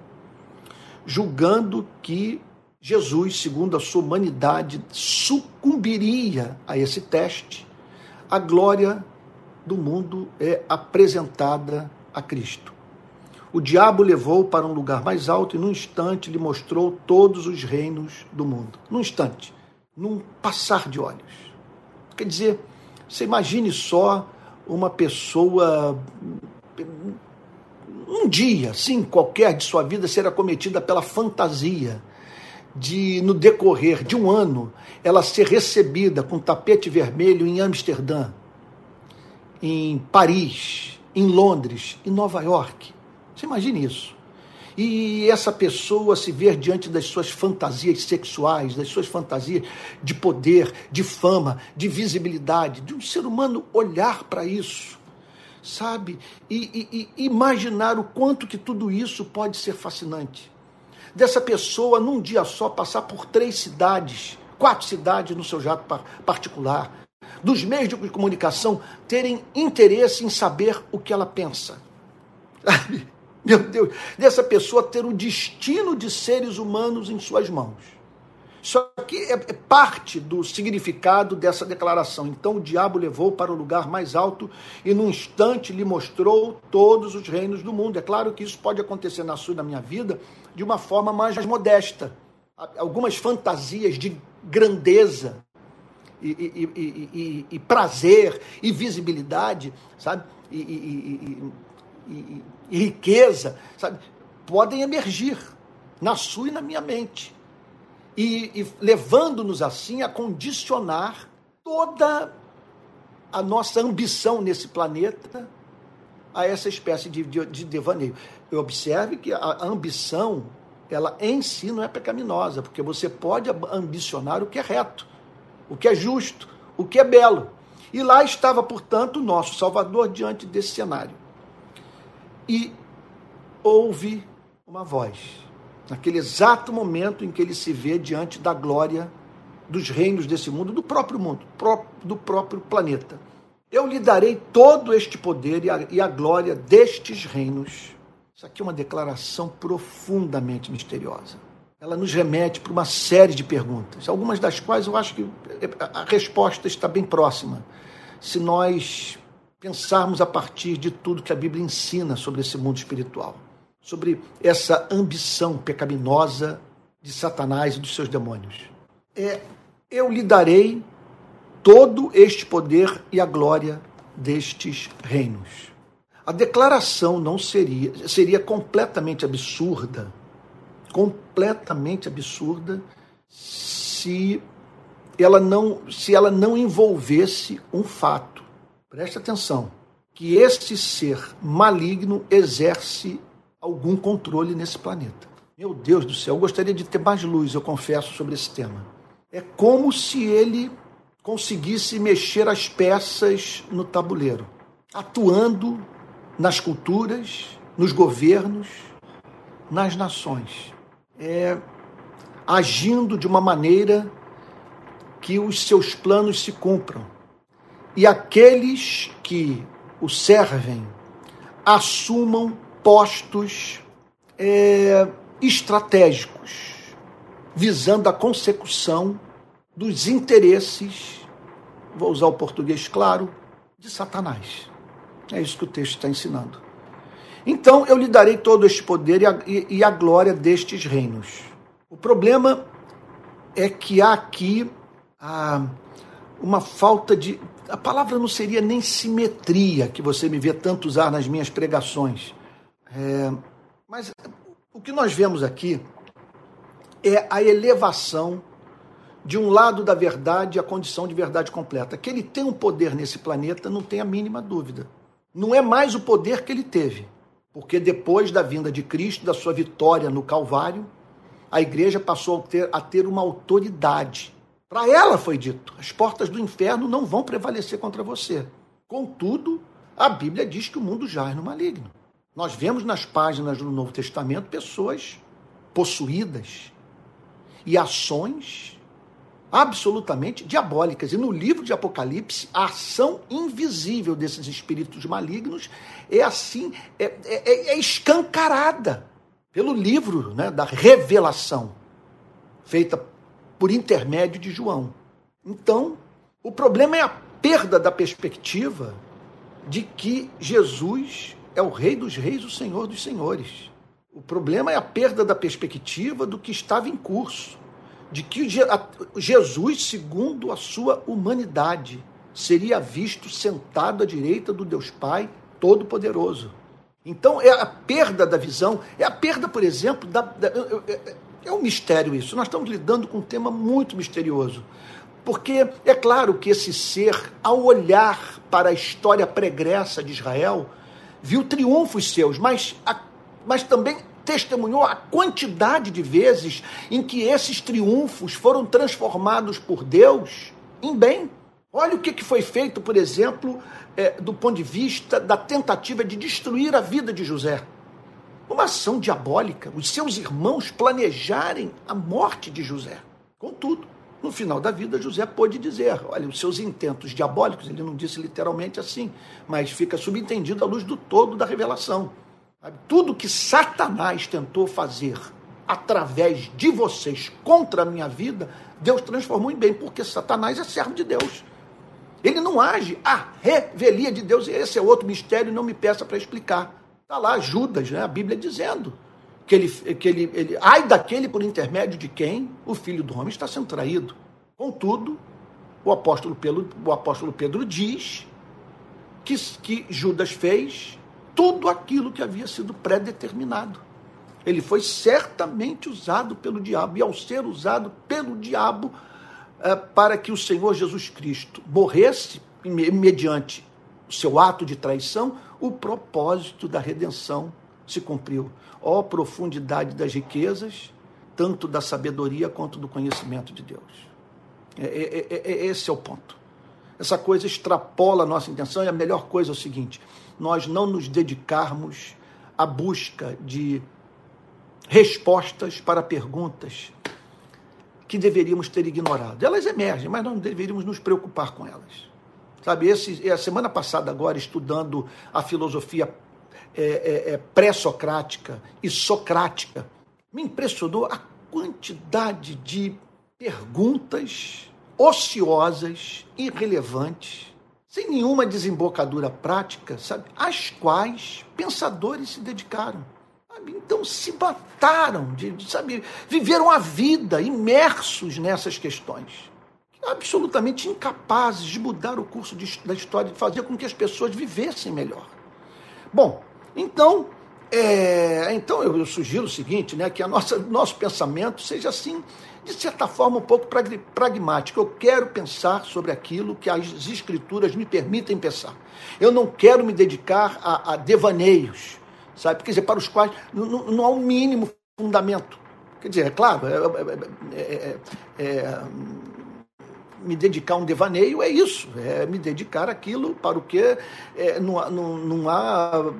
julgando que Jesus, segundo a sua humanidade, sucumbiria a esse teste, a glória do mundo é apresentada a Cristo. O diabo levou para um lugar mais alto e num instante lhe mostrou todos os reinos do mundo. Num instante, num passar de olhos. Quer dizer, você imagine só uma pessoa, um dia, sim, qualquer de sua vida ser acometida pela fantasia de, no decorrer de um ano, ela ser recebida com tapete vermelho em Amsterdã, em Paris, em Londres, em Nova York. Você imagine isso e essa pessoa se ver diante das suas fantasias sexuais, das suas fantasias de poder, de fama, de visibilidade, de um ser humano olhar para isso, sabe? E, e, e, imaginar o quanto que tudo isso pode ser fascinante. Dessa pessoa, num dia só, passar por três cidades, quatro cidades no seu jato particular, dos meios de comunicação terem interesse em saber o que ela pensa. Sabe? Meu Deus, dessa pessoa ter o destino de seres humanos em suas mãos. Isso aqui é, é parte do significado dessa declaração. Então o diabo levou para o lugar mais alto e num instante lhe mostrou todos os reinos do mundo. É claro que isso pode acontecer na sua e na minha vida de uma forma mais modesta. Algumas fantasias de grandeza e, e, e, e prazer e visibilidade, sabe? e, e, riqueza, sabe, podem emergir na sua e na minha mente. E, e levando-nos assim a condicionar toda a nossa ambição nesse planeta a essa espécie de, de, de devaneio. Eu observe que a ambição, ela em si não é pecaminosa, porque você pode ambicionar o que é reto, o que é justo, o que é belo. E lá estava, portanto, o nosso Salvador diante desse cenário. E houve uma voz, naquele exato momento em que ele se vê diante da glória dos reinos desse mundo, do próprio mundo, do próprio planeta. Eu lhe darei todo este poder e a, e a glória destes reinos. Isso aqui é uma declaração profundamente misteriosa. Ela nos remete para uma série de perguntas, algumas das quais eu acho que a resposta está bem próxima. Se nós pensarmos a partir de tudo que a Bíblia ensina sobre esse mundo espiritual, sobre essa ambição pecaminosa de Satanás e dos seus demônios. É, eu lhe darei todo este poder e a glória destes reinos. A declaração não seria seria completamente absurda, completamente absurda se ela não se ela não envolvesse um fato. Preste atenção, que este ser maligno exerce algum controle nesse planeta. Meu Deus do céu, eu gostaria de ter mais luz, eu confesso, sobre esse tema. É como se ele conseguisse mexer as peças no tabuleiro, atuando nas culturas, nos governos, nas nações, é, agindo de uma maneira que os seus planos se cumpram. E aqueles que o servem assumam postos é, estratégicos, visando a consecução dos interesses, vou usar o português claro, de Satanás. É isso que o texto está ensinando. Então eu lhe darei todo este poder e a, e, a glória destes reinos. O problema é que há aqui ah, uma falta de. A palavra não seria nem simetria, que você me vê tanto usar nas minhas pregações. É, mas o que nós vemos aqui é a elevação de um lado da verdade à condição de verdade completa. Que ele tem um poder nesse planeta, não tem a mínima dúvida. Não é mais o poder que ele teve, porque depois da vinda de Cristo, da sua vitória no Calvário, a igreja passou a ter, a ter uma autoridade. Para ela foi dito: as portas do inferno não vão prevalecer contra você. Contudo, a Bíblia diz que o mundo jaz no maligno. Nós vemos nas páginas do Novo Testamento pessoas possuídas e ações absolutamente diabólicas. E no livro de Apocalipse, a ação invisível desses espíritos malignos é assim, é, é, é escancarada pelo livro né, da revelação, feita por intermédio de João. Então, o problema é a perda da perspectiva de que Jesus é o Rei dos Reis, o Senhor dos Senhores. O problema é a perda da perspectiva do que estava em curso, de que Jesus, segundo a sua humanidade, seria visto sentado à direita do Deus Pai Todo-Poderoso. Então, é a perda da visão, é a perda, por exemplo, da, da é, um mistério isso. Nós estamos lidando com um tema muito misterioso. Porque é claro que esse ser, ao olhar para a história pregressa de Israel, viu triunfos seus, mas, a, mas também testemunhou a quantidade de vezes em que esses triunfos foram transformados por Deus em bem. Olha o que foi feito, por exemplo, é, do ponto de vista da tentativa de destruir a vida de José. Uma ação diabólica, os seus irmãos planejarem a morte de José. Contudo, no final da vida, José pôde dizer: olha, os seus intentos diabólicos, ele não disse literalmente assim, mas fica subentendido à luz do todo da revelação. Tudo que Satanás tentou fazer através de vocês contra a minha vida, Deus transformou em bem, porque Satanás é servo de Deus. Ele não age a revelia de Deus, e esse é outro mistério, não me peça para explicar. Está lá Judas, né, a Bíblia dizendo que ele, que ele, ele, ai daquele por intermédio de quem o filho do homem está sendo traído. Contudo, o apóstolo Pedro, o apóstolo Pedro diz que, que Judas fez tudo aquilo que havia sido predeterminado. Ele foi certamente usado pelo diabo, e ao ser usado pelo diabo é, para que o Senhor Jesus Cristo morresse mediante seu ato de traição, o propósito da redenção se cumpriu. Ó profundidade das riquezas, tanto da sabedoria quanto do conhecimento de Deus. É, é, é, é, esse é o ponto. essa coisa extrapola a nossa intenção e a melhor coisa é o seguinte: nós não nos dedicarmos à busca de respostas para perguntas que deveríamos ter ignorado. Elas emergem, mas não deveríamos nos preocupar com elas. Sabe, esse, a semana passada, agora, estudando a filosofia é, é, é, pré-socrática e socrática, me impressionou a quantidade de perguntas ociosas, irrelevantes, sem nenhuma desembocadura prática, sabe, às quais pensadores se dedicaram. Sabe? Então se mataram, de, sabe, viveram a vida imersos nessas questões absolutamente incapazes de mudar o curso de, da história, de fazer com que as pessoas vivessem melhor. Bom, então, é, então eu, eu, sugiro o seguinte, né, que a nossa nosso pensamento seja assim, de certa forma, um pouco pragmático. Eu quero pensar sobre aquilo que as escrituras me permitem pensar. Eu não quero me dedicar a, a devaneios, sabe? Quer dizer, para os quais não, não, há o um mínimo fundamento. Quer dizer, é claro, é, é, é, me dedicar a um devaneio é isso, é me dedicar aquilo para o que é, não, não, não há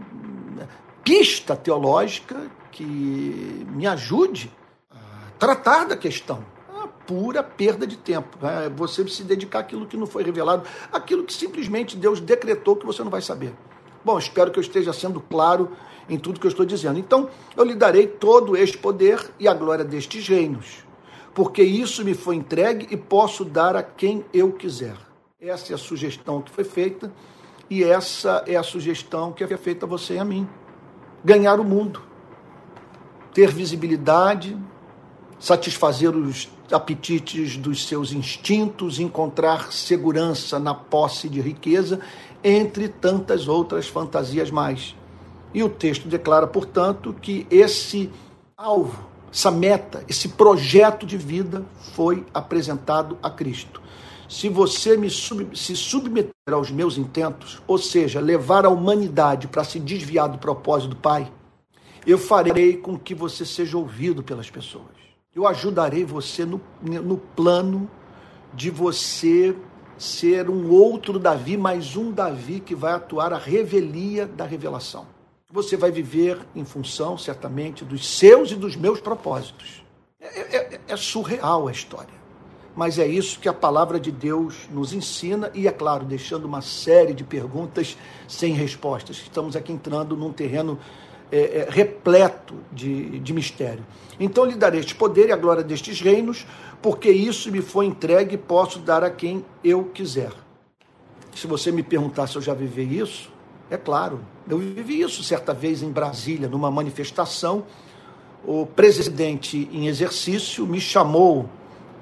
pista teológica que me ajude a tratar da questão. A pura perda de tempo. Né? Você se dedicar àquilo que não foi revelado, aquilo que simplesmente Deus decretou que você não vai saber. Bom, espero que eu esteja sendo claro em tudo que eu estou dizendo. Então, eu lhe darei todo este poder e a glória destes reinos porque isso me foi entregue e posso dar a quem eu quiser. Essa é a sugestão que foi feita e essa é a sugestão que é feita a você e a mim. Ganhar o mundo, ter visibilidade, satisfazer os apetites dos seus instintos, encontrar segurança na posse de riqueza, entre tantas outras fantasias mais. E o texto declara, portanto, que esse alvo essa meta, esse projeto de vida foi apresentado a Cristo. Se você me sub, se submeter aos meus intentos, ou seja, levar a humanidade para se desviar do propósito do Pai, eu farei com que você seja ouvido pelas pessoas. Eu ajudarei você no, no plano de você ser um outro Davi, mais um Davi que vai atuar a revelia da revelação você vai viver em função, certamente, dos seus e dos meus propósitos. É, é, é, surreal a história. Mas é isso que a palavra de Deus nos ensina, e é claro, deixando uma série de perguntas sem respostas. Estamos aqui entrando num terreno é, é, repleto de, de mistério. Então lhe darei este poder e a glória destes reinos, porque isso me foi entregue e posso dar a quem eu quiser. Se você me perguntar se eu já vivi isso, é claro, eu vivi isso certa vez em Brasília, numa manifestação. O presidente em exercício me chamou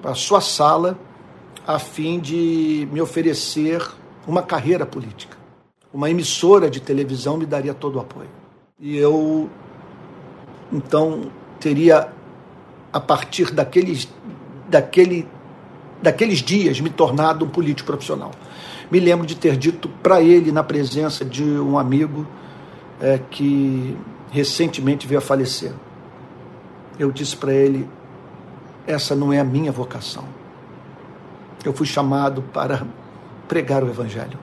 para sua sala a fim de me oferecer uma carreira política. Uma emissora de televisão me daria todo o apoio. E eu, então, teria, a partir daqueles, daquele, daqueles dias, me tornado um político profissional. Me lembro de ter dito para ele, na presença de um amigo é, que recentemente veio a falecer, eu disse para ele: essa não é a minha vocação. Eu fui chamado para pregar o Evangelho.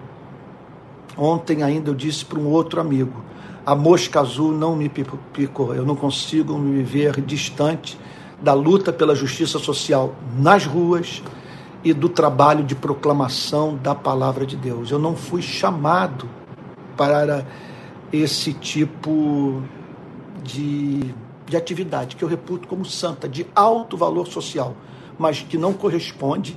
Ontem ainda eu disse para um outro amigo: a mosca azul não me picou, eu não consigo me ver distante da luta pela justiça social nas ruas e do trabalho de proclamação da palavra de Deus. Eu não fui chamado para esse tipo de, de atividade que eu reputo como santa, de alto valor social, mas que não corresponde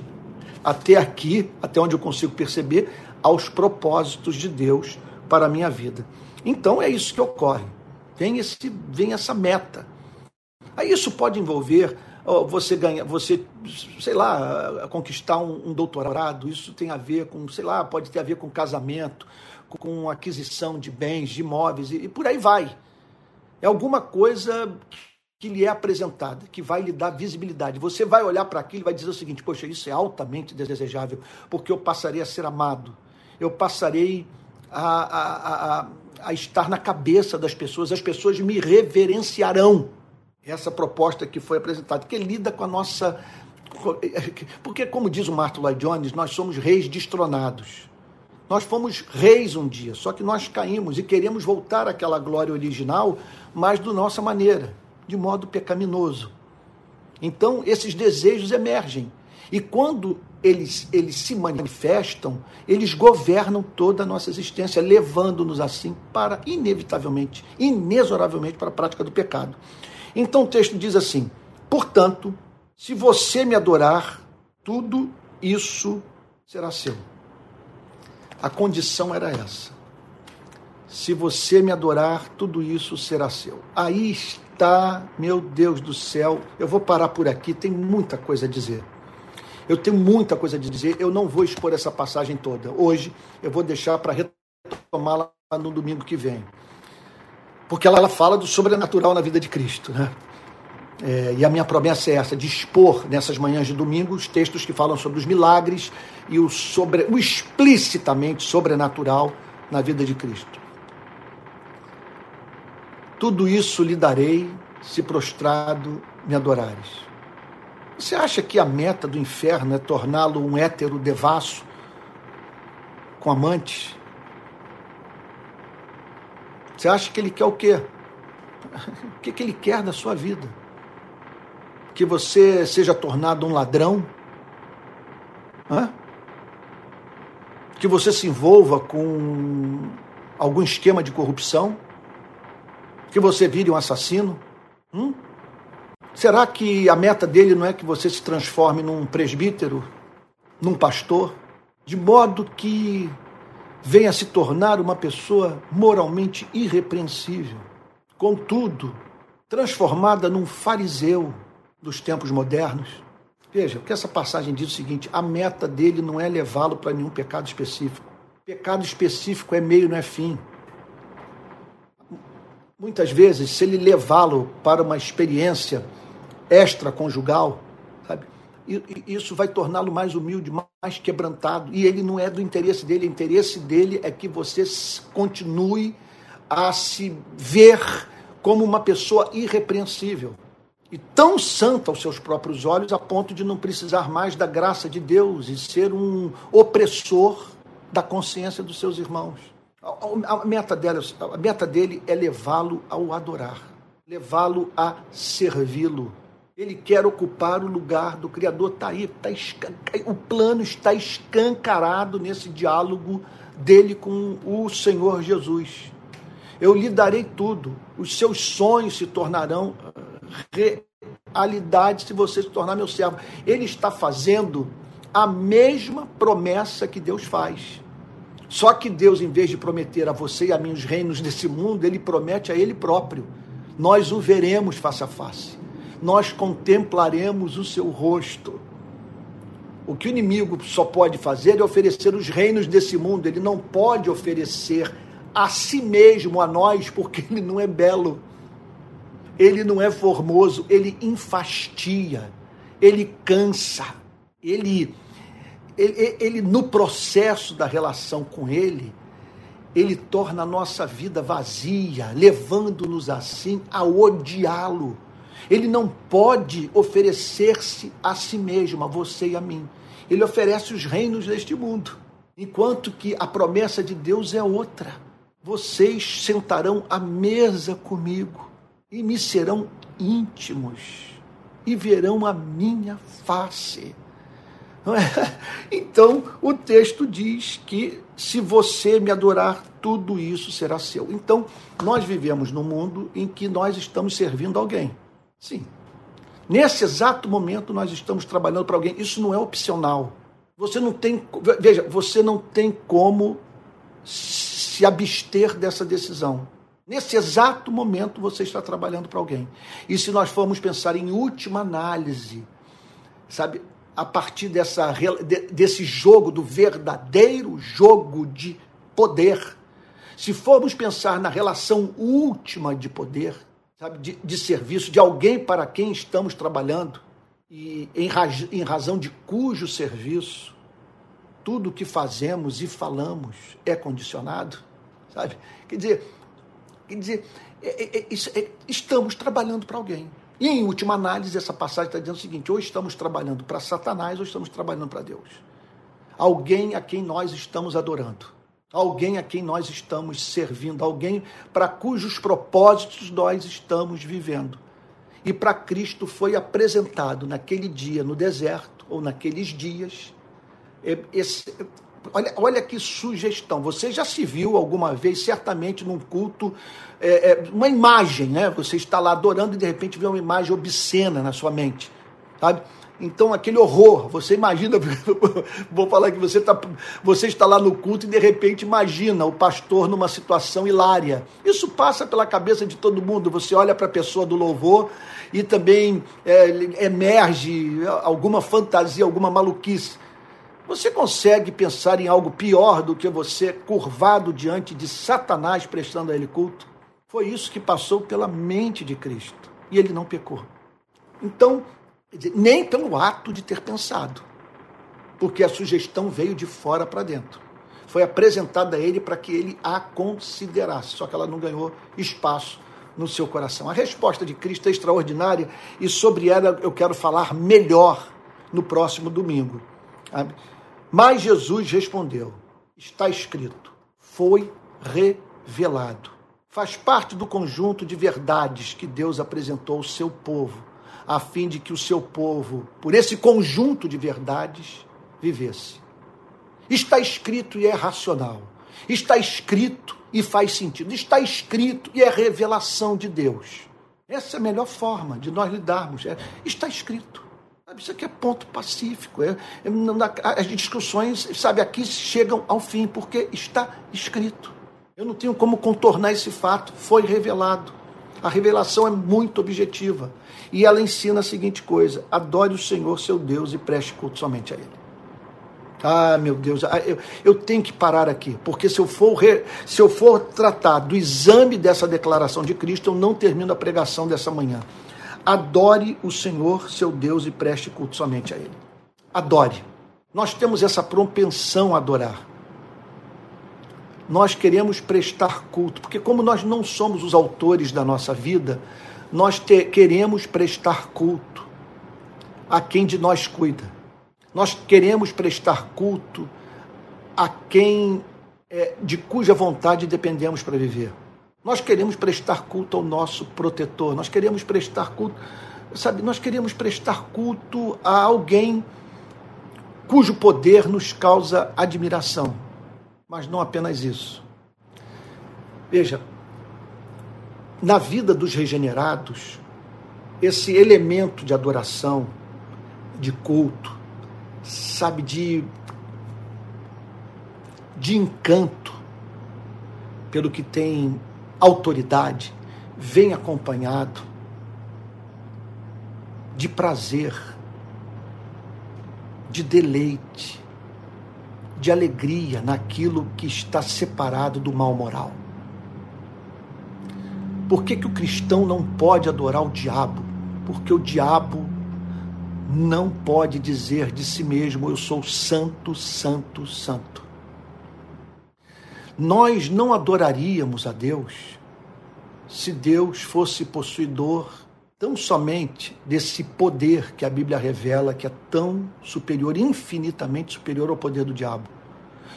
até aqui, até onde eu consigo perceber, aos propósitos de Deus para a minha vida. Então é isso que ocorre. Vem, esse, vem essa meta. Aí isso pode envolver você ganha, você, sei lá, conquistar um, um, doutorado, isso tem a ver com, sei lá, pode ter a ver com casamento, com aquisição de bens, de imóveis, e, e por aí vai. É alguma coisa que lhe é apresentada, que vai lhe dar visibilidade. Você vai olhar para aquilo e vai dizer o seguinte: poxa, isso é altamente desejável, porque eu passarei a ser amado, eu passarei a, a, a, a estar na cabeça das pessoas, as pessoas me reverenciarão essa proposta que foi apresentada, que lida com a nossa Porque, como diz o Martin Lloyd Jones, nós somos reis destronados. Nós fomos reis um dia, só que nós caímos e queremos voltar àquela glória original, mas do nossa maneira, de modo pecaminoso. Então, esses desejos emergem. E quando eles, eles se manifestam, eles governam toda a nossa existência, levando-nos assim para, inevitavelmente, inexoravelmente, para a prática do pecado. Então o texto diz assim: portanto, se você me adorar, tudo isso será seu. A condição era essa. Se você me adorar, tudo isso será seu. Aí está, meu Deus do céu. Eu vou parar por aqui, tem muita coisa a dizer. Eu tenho muita coisa a dizer, eu não vou expor essa passagem toda. Hoje eu vou deixar para retomá-la no domingo que vem. Porque ela, fala do sobrenatural na vida de Cristo, né? É, e a minha promessa é essa, de expor nessas manhãs de domingo os textos que falam sobre os milagres e o, sobre, o explicitamente sobrenatural na vida de Cristo. Tudo isso lhe darei se prostrado me adorares. Você acha que a meta do inferno é torná-lo um hétero devasso com amantes? Você acha que ele quer o quê? O que, que ele quer da sua vida? que você seja tornado um ladrão, Hã? que você se envolva com algum esquema de corrupção, que você vire um assassino. Hum? Será que a meta dele não é que você se transforme num presbítero, num pastor, de modo que venha se tornar uma pessoa moralmente irrepreensível, contudo, transformada num fariseu? dos tempos modernos. Veja, que essa passagem diz o seguinte: a meta dele não é levá-lo para nenhum pecado específico. Pecado específico é meio, não é fim. Muitas vezes, se ele levá-lo para uma experiência extraconjugal, isso vai torná-lo mais humilde, mais quebrantado. E ele não é do interesse dele, o interesse dele é que você continue a se ver como uma pessoa irrepreensível e tão santa aos seus próprios olhos a ponto de não precisar mais da graça de Deus e ser um opressor da consciência dos seus irmãos. A meta, dela, a meta dele é levá-lo ao adorar, levá-lo a servi-lo. Ele quer ocupar o lugar do Criador. Está aí, tá o plano está escancarado nesse diálogo dele com o Senhor Jesus. Eu lhe darei tudo, os seus sonhos se tornarão realidade se você se tornar meu servo. Ele está fazendo a mesma promessa que Deus faz. Só que Deus, em vez de prometer a você e a mim os reinos desse mundo, ele promete a ele próprio. Nós o veremos face a face. Nós contemplaremos o seu rosto. O que o inimigo só pode fazer é oferecer os reinos desse mundo. Ele não pode oferecer a si mesmo, a nós, porque ele não é belo ele não é formoso, ele enfastia, ele cansa, ele, ele, ele no processo da relação com ele, ele torna a nossa vida vazia, levando-nos assim a odiá-lo. Ele não pode oferecer-se a si mesmo, a você e a mim. Ele oferece os reinos deste mundo, enquanto que a promessa de Deus é outra. Vocês sentarão à mesa comigo e me serão íntimos e verão a minha face. É? Então, o texto diz que se você me adorar, tudo isso será seu. Então, nós vivemos num mundo em que nós estamos servindo alguém. Sim. Nesse exato momento, nós estamos trabalhando para alguém. Isso não é opcional. Você não tem. Veja, você não tem como se abster dessa decisão. Nesse exato momento você está trabalhando para alguém. E se nós formos pensar em última análise, sabe, a partir dessa, desse jogo, do verdadeiro jogo de poder, se formos pensar na relação última de poder, sabe, de, de serviço, de alguém para quem estamos trabalhando, e em, em razão de cujo serviço tudo o que fazemos e falamos é condicionado, sabe? Quer dizer, Quer dizer, é, é, é, é, estamos trabalhando para alguém. E em última análise, essa passagem está dizendo o seguinte: ou estamos trabalhando para Satanás ou estamos trabalhando para Deus. Alguém a quem nós estamos adorando, alguém a quem nós estamos servindo, alguém para cujos propósitos nós estamos vivendo. E para Cristo foi apresentado naquele dia no deserto, ou naqueles dias, esse, Olha, olha que sugestão. Você já se viu alguma vez, certamente, num culto, é, é, uma imagem, né? Você está lá adorando e de repente vê uma imagem obscena na sua mente, sabe? Então, aquele horror, você imagina, vou falar que você, tá, você está lá no culto e de repente imagina o pastor numa situação hilária. Isso passa pela cabeça de todo mundo. Você olha para a pessoa do louvor e também é, emerge alguma fantasia, alguma maluquice. Você consegue pensar em algo pior do que você curvado diante de Satanás prestando a ele culto? Foi isso que passou pela mente de Cristo. E ele não pecou. Então, nem pelo ato de ter pensado, porque a sugestão veio de fora para dentro. Foi apresentada a ele para que ele a considerasse, só que ela não ganhou espaço no seu coração. A resposta de Cristo é extraordinária e sobre ela eu quero falar melhor no próximo domingo. Mas Jesus respondeu: Está escrito, foi revelado. Faz parte do conjunto de verdades que Deus apresentou ao seu povo, a fim de que o seu povo, por esse conjunto de verdades, vivesse. Está escrito e é racional. Está escrito e faz sentido. Está escrito e é revelação de Deus. Essa é a melhor forma de nós lidarmos. É, está escrito. Isso aqui é ponto pacífico. É, é, as discussões, sabe, aqui chegam ao fim, porque está escrito. Eu não tenho como contornar esse fato, foi revelado. A revelação é muito objetiva. E ela ensina a seguinte coisa: adore o Senhor, seu Deus, e preste culto somente a Ele. Ah, meu Deus, ah, eu, eu tenho que parar aqui, porque se eu, for re, se eu for tratar do exame dessa declaração de Cristo, eu não termino a pregação dessa manhã. Adore o Senhor, seu Deus, e preste culto somente a Ele. Adore. Nós temos essa propensão a adorar. Nós queremos prestar culto, porque, como nós não somos os autores da nossa vida, nós te, queremos prestar culto a quem de nós cuida. Nós queremos prestar culto a quem é, de cuja vontade dependemos para viver. Nós queremos prestar culto ao nosso protetor, nós queremos prestar culto, sabe, nós queremos prestar culto a alguém cujo poder nos causa admiração. Mas não apenas isso. Veja, na vida dos regenerados, esse elemento de adoração, de culto, sabe, de, de encanto pelo que tem autoridade vem acompanhado de prazer, de deleite, de alegria naquilo que está separado do mal moral. Por que, que o cristão não pode adorar o diabo? Porque o diabo não pode dizer de si mesmo: Eu sou santo, santo, santo nós não adoraríamos a Deus se Deus fosse possuidor tão somente desse poder que a Bíblia revela que é tão superior, infinitamente superior ao poder do diabo.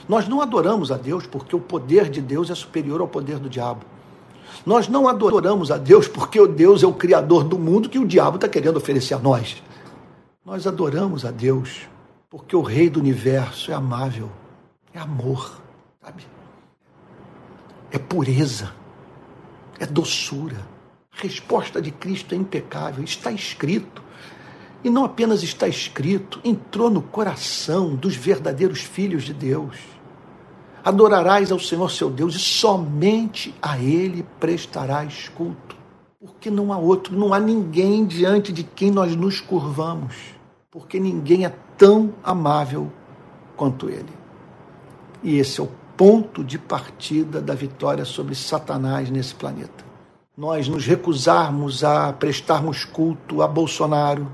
Nós não adoramos a Deus porque o poder de Deus é superior ao poder do diabo. Nós não adoramos a Deus porque o Deus é o criador do mundo que o diabo está querendo oferecer a nós. Nós adoramos a Deus porque o Rei do universo é amável, é amor, sabe? é pureza, é doçura. Resposta de Cristo é impecável, está escrito. E não apenas está escrito, entrou no coração dos verdadeiros filhos de Deus. Adorarás ao Senhor seu Deus e somente a Ele prestarás culto. Porque não há outro, não há ninguém diante de quem nós nos curvamos. Porque ninguém é tão amável quanto Ele. E esse é o ponto de partida da vitória sobre Satanás nesse planeta. Nós nos recusarmos a prestarmos culto a Bolsonaro,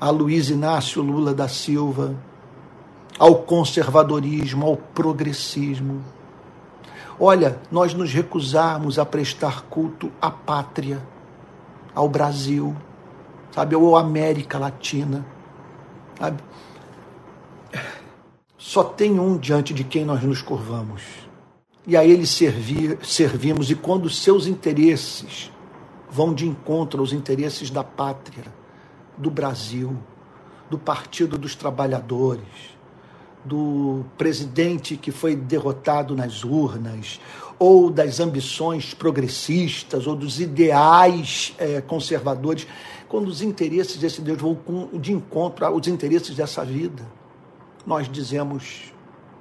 a Luiz Inácio Lula da Silva, ao conservadorismo, ao progressismo. Olha, nós nos recusarmos a prestar culto à pátria, ao Brasil, sabe, ou América Latina, sabe? Só tem um diante de quem nós nos curvamos. E a ele servir, servimos, e quando seus interesses vão de encontro aos interesses da pátria, do Brasil, do Partido dos Trabalhadores, do presidente que foi derrotado nas urnas, ou das ambições progressistas, ou dos ideais é, conservadores, quando os interesses desse Deus vão de encontro aos interesses dessa vida, nós dizemos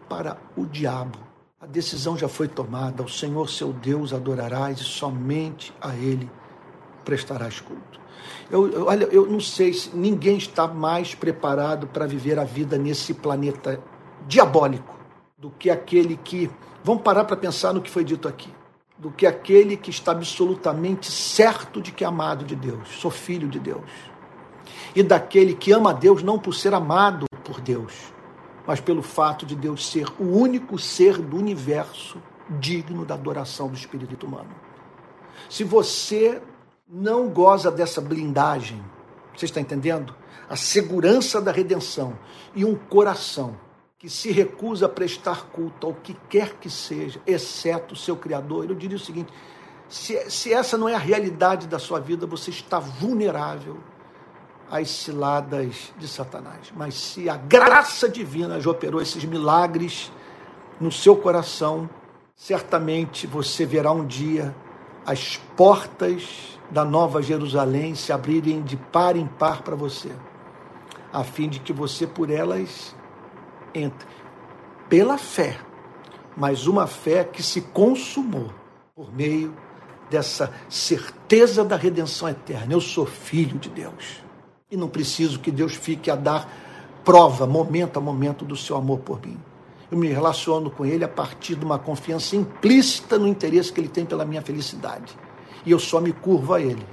para o diabo: a decisão já foi tomada, ao Senhor seu Deus adorarás e somente a Ele prestarás culto. Eu, eu, olha, eu não sei se ninguém está mais preparado para viver a vida nesse planeta diabólico do que aquele que. Vamos parar para pensar no que foi dito aqui. Do que aquele que está absolutamente certo de que é amado de Deus, sou filho de Deus. E daquele que ama a Deus não por ser amado por Deus, mas pelo fato de Deus ser o único ser do universo digno da adoração do espírito humano. Se você não goza dessa blindagem, você está entendendo? A segurança da redenção e um coração que se recusa a prestar culto ao que quer que seja, exceto o seu Criador. Eu diria o seguinte: se, se essa não é a realidade da sua vida, você está vulnerável às ciladas de Satanás. Mas se a graça divina já operou esses milagres no seu coração, certamente você verá um dia as portas da Nova Jerusalém se abrirem de par em par para você, a fim de que você por elas entre. Pela fé, mas uma fé que se consumou por meio dessa certeza da redenção eterna. Eu sou filho de Deus. E não preciso que Deus fique a dar prova, momento a momento, do seu amor por mim. Eu me relaciono com Ele a partir de uma confiança implícita no interesse que Ele tem pela minha felicidade e eu só me curvo a Ele.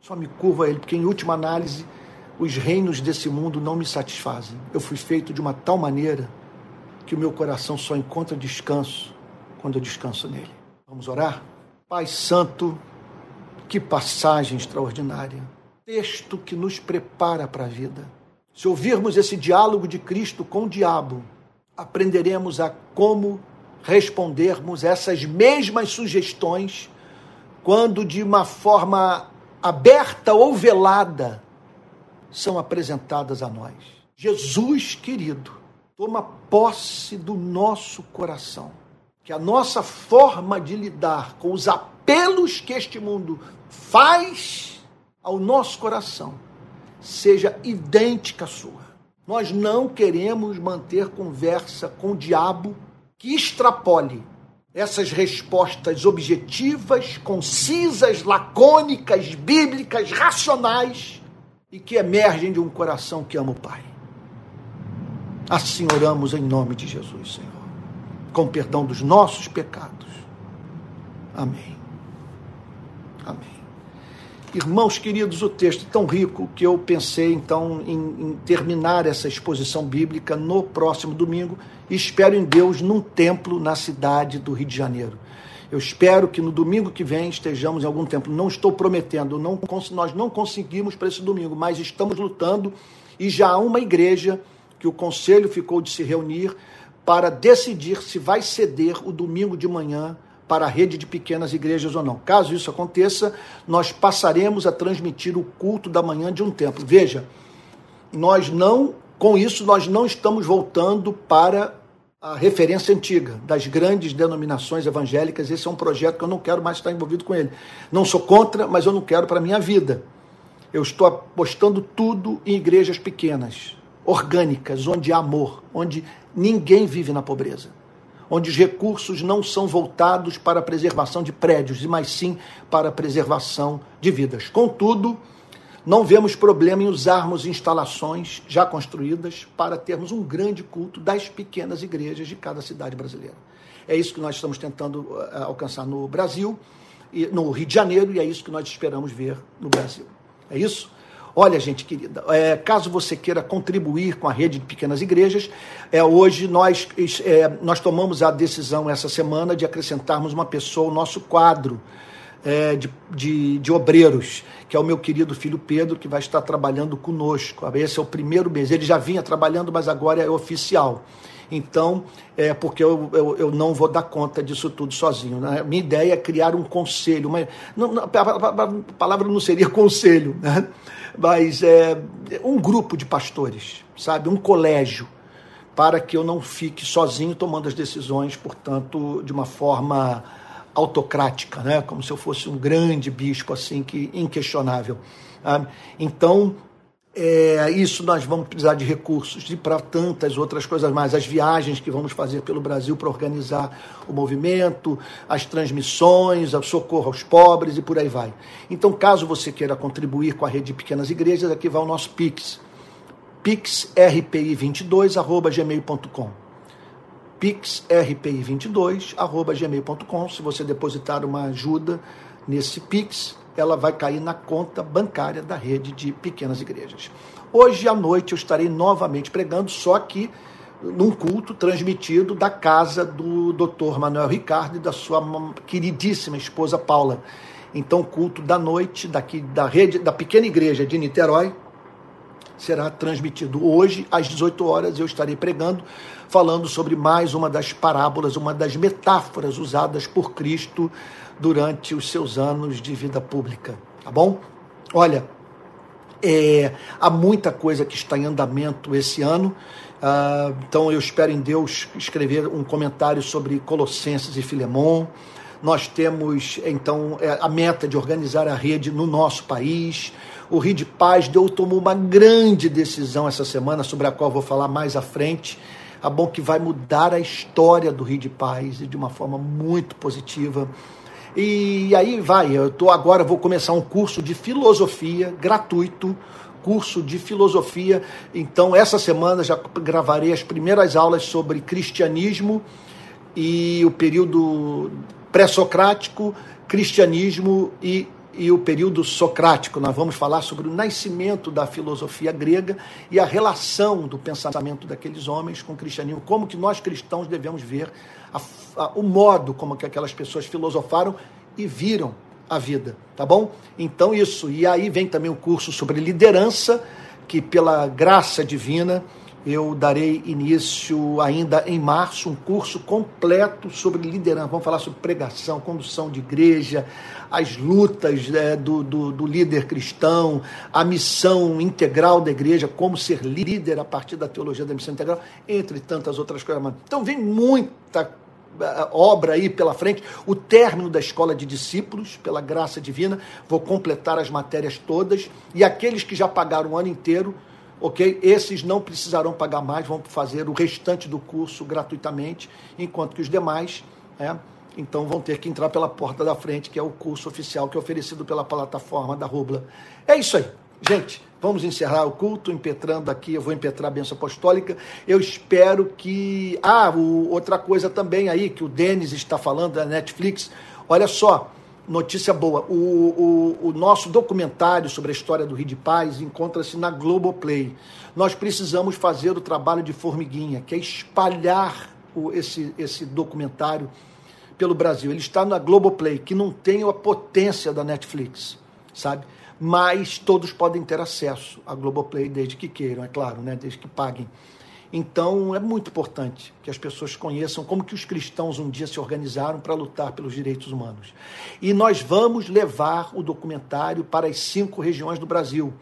Só me curvo a Ele, porque em última análise, os reinos desse mundo não me satisfazem. Eu fui feito de uma tal maneira que o meu coração só encontra descanso quando eu descanso nele. Vamos orar? Pai Santo, que passagem extraordinária. Texto que nos prepara para a vida. Se ouvirmos esse diálogo de Cristo com o diabo, aprenderemos a como respondermos essas mesmas sugestões quando de uma forma aberta ou velada são apresentadas a nós. Jesus querido, toma posse do nosso coração, que a nossa forma de lidar com os apelos que este mundo faz ao nosso coração seja idêntica à sua. Nós não queremos manter conversa com o diabo que extrapole essas respostas objetivas, concisas, lacônicas, bíblicas, racionais e que emergem de um coração que ama o Pai. Assim oramos em nome de Jesus, Senhor, com perdão dos nossos pecados. Amém. Irmãos queridos, o texto é tão rico que eu pensei então em, em terminar essa exposição bíblica no próximo domingo e espero em Deus num templo na cidade do Rio de Janeiro. Eu espero que no domingo que vem estejamos em algum tempo. Não estou prometendo, não, nós não conseguimos para esse domingo, mas estamos lutando e já há uma igreja que o conselho ficou de se reunir para decidir se vai ceder o domingo de manhã para a rede de pequenas igrejas ou não. Caso isso aconteça, nós passaremos a transmitir o culto da manhã de um templo. Veja, nós não, com isso, nós não estamos voltando para a referência antiga das grandes denominações evangélicas. Esse é um projeto que eu não quero mais estar envolvido com ele. Não sou contra, mas eu não quero para a minha vida. Eu estou apostando tudo em igrejas pequenas, orgânicas, onde há amor, onde ninguém vive na pobreza onde os recursos não são voltados para a preservação de prédios, mas sim para a preservação de vidas. Contudo, não vemos problema em usarmos instalações já construídas para termos um grande culto das pequenas igrejas de cada cidade brasileira. É isso que nós estamos tentando eh, alcançar no Brasil, no Rio de Janeiro, e é isso que nós esperamos ver no Brasil. É isso? Olha, gente querida, é, caso você queira contribuir com a rede de pequenas igrejas, é, hoje nós, é, nós tomamos a decisão essa semana de acrescentarmos uma pessoa ao nosso quadro é, de, de, de, obreiros, que é o meu querido filho Pedro, que vai estar trabalhando conosco. Esse é o primeiro mês. Ele já vinha trabalhando, mas agora é oficial. Então, é porque eu, eu, eu, não vou dar conta disso tudo sozinho. Né? Minha ideia é criar um conselho. Uma, não, a, palavra não seria conselho, né? Mas é, um grupo de pastores, sabe? Um colégio, para que eu não fique sozinho tomando as decisões, portanto, de uma forma autocrática, né? como se eu fosse um grande bispo assim que inquestionável. Então, é, isso nós vamos precisar de recursos e para tantas outras coisas mais. As viagens que vamos fazer pelo Brasil para organizar o movimento, as transmissões, o socorro aos pobres e por aí vai. Então, caso você queira contribuir com a rede de pequenas igrejas, aqui vai o nosso Pix. pixrpi22.gmail.com pixrpi22.gmail.com Se você depositar uma ajuda nesse Pix, ela vai cair na conta bancária da rede de pequenas igrejas. Hoje à noite eu estarei novamente pregando, só que num culto transmitido da casa do Dr. Manuel Ricardo e da sua queridíssima esposa Paula. Então, culto da noite daqui da rede da pequena igreja de Niterói será transmitido hoje às 18 horas. Eu estarei pregando, falando sobre mais uma das parábolas, uma das metáforas usadas por Cristo durante os seus anos de vida pública, tá bom? Olha, é, há muita coisa que está em andamento esse ano. Uh, então eu espero em Deus escrever um comentário sobre Colossenses e Filemon. Nós temos então é, a meta de organizar a rede no nosso país. O Rio de Paz deu, tomou uma grande decisão essa semana, sobre a qual vou falar mais à frente. A bom que vai mudar a história do Rio de Paz e de uma forma muito positiva. E aí vai, eu tô agora vou começar um curso de filosofia gratuito, curso de filosofia. Então essa semana já gravarei as primeiras aulas sobre cristianismo e o período pré-socrático, cristianismo e e o período socrático. Nós vamos falar sobre o nascimento da filosofia grega e a relação do pensamento daqueles homens com o cristianismo, como que nós cristãos devemos ver a, o modo como que aquelas pessoas filosofaram e viram a vida, tá bom? Então isso. E aí vem também o curso sobre liderança, que pela graça divina eu darei início ainda em março um curso completo sobre liderança. Vamos falar sobre pregação, condução de igreja, as lutas é, do, do, do, líder cristão, a missão integral da igreja, como ser líder a partir da teologia da missão integral, entre tantas outras coisas. Então vem muita é, obra aí pela frente, o término da escola de discípulos, pela graça divina, vou completar as matérias todas, e aqueles que já pagaram o ano inteiro ok? Esses não precisarão pagar mais, vão fazer o restante do curso gratuitamente, enquanto que os demais, é, então vão ter que entrar pela porta da frente, que é o curso oficial que é oferecido pela plataforma da Rubla. É isso aí, gente. Vamos encerrar o culto, impetrando aqui, eu vou impetrar a benção apostólica. Eu espero que. Ah, o, outra coisa também aí, que o Denis está falando da Netflix. Olha só, notícia boa. O, o, o, nosso documentário sobre a história do Rio de Paz encontra-se na Globoplay. Nós precisamos fazer o trabalho de formiguinha, que é espalhar o, esse, esse documentário pelo Brasil. Ele está na Globoplay, que não tem a potência da Netflix, sabe? Mas todos podem ter acesso à Globoplay desde que queiram, é claro, né? desde que paguem. Então é muito importante que as pessoas conheçam como que os cristãos um dia se organizaram para lutar pelos direitos humanos. E nós vamos levar o documentário para as cinco regiões do Brasil.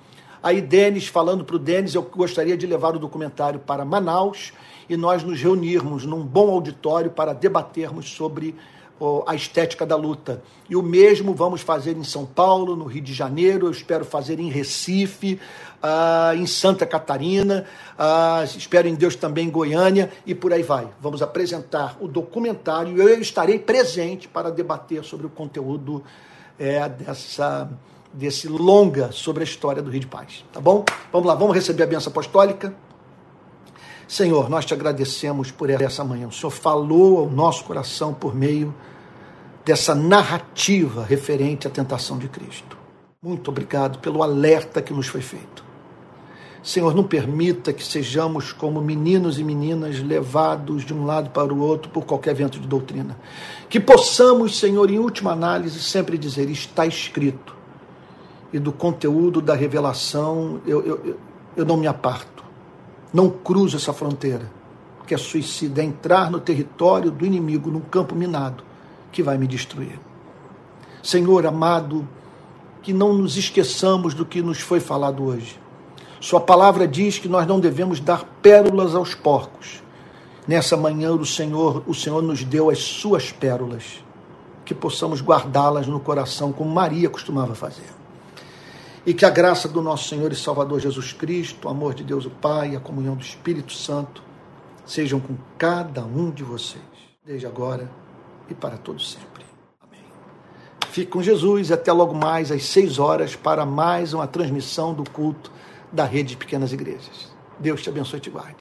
Aí, Denis, falando para o Denis, eu gostaria de levar o documentário para Manaus e nós nos reunirmos num bom auditório para debatermos sobre a estética da luta. E o mesmo vamos fazer em São Paulo, no Rio de Janeiro, eu espero fazer em Recife, uh, em Santa Catarina, uh, espero em Deus também em Goiânia e por aí vai. Vamos apresentar o documentário e eu estarei presente para debater sobre o conteúdo é, dessa, desse longa sobre a história do Rio de Paz. Tá bom? Vamos lá, vamos receber a benção apostólica. Senhor, nós te agradecemos por essa manhã. O Senhor falou ao nosso coração por meio dessa narrativa referente à tentação de Cristo. Muito obrigado pelo alerta que nos foi feito. Senhor, não permita que sejamos como meninos e meninas levados de um lado para o outro por qualquer vento de doutrina. Que possamos, Senhor, em última análise, sempre dizer: está escrito. E do conteúdo da revelação eu, eu, eu não me aparto. Não cruzo essa fronteira, que é suicida, é entrar no território do inimigo, num campo minado, que vai me destruir. Senhor amado, que não nos esqueçamos do que nos foi falado hoje sua palavra diz que nós não devemos dar pérolas aos porcos. Nessa manhã o Senhor, o Senhor nos deu as suas pérolas, que possamos guardá-las no coração como Maria costumava fazer. E que a graça do nosso Senhor e Salvador Jesus Cristo, o amor de Deus o Pai e a comunhão do Espírito Santo sejam com cada um de vocês, desde agora e para todos sempre. Amém. Fique com Jesus e até logo mais às seis horas para mais uma transmissão do culto da rede de pequenas igrejas. Deus te abençoe e te guarde.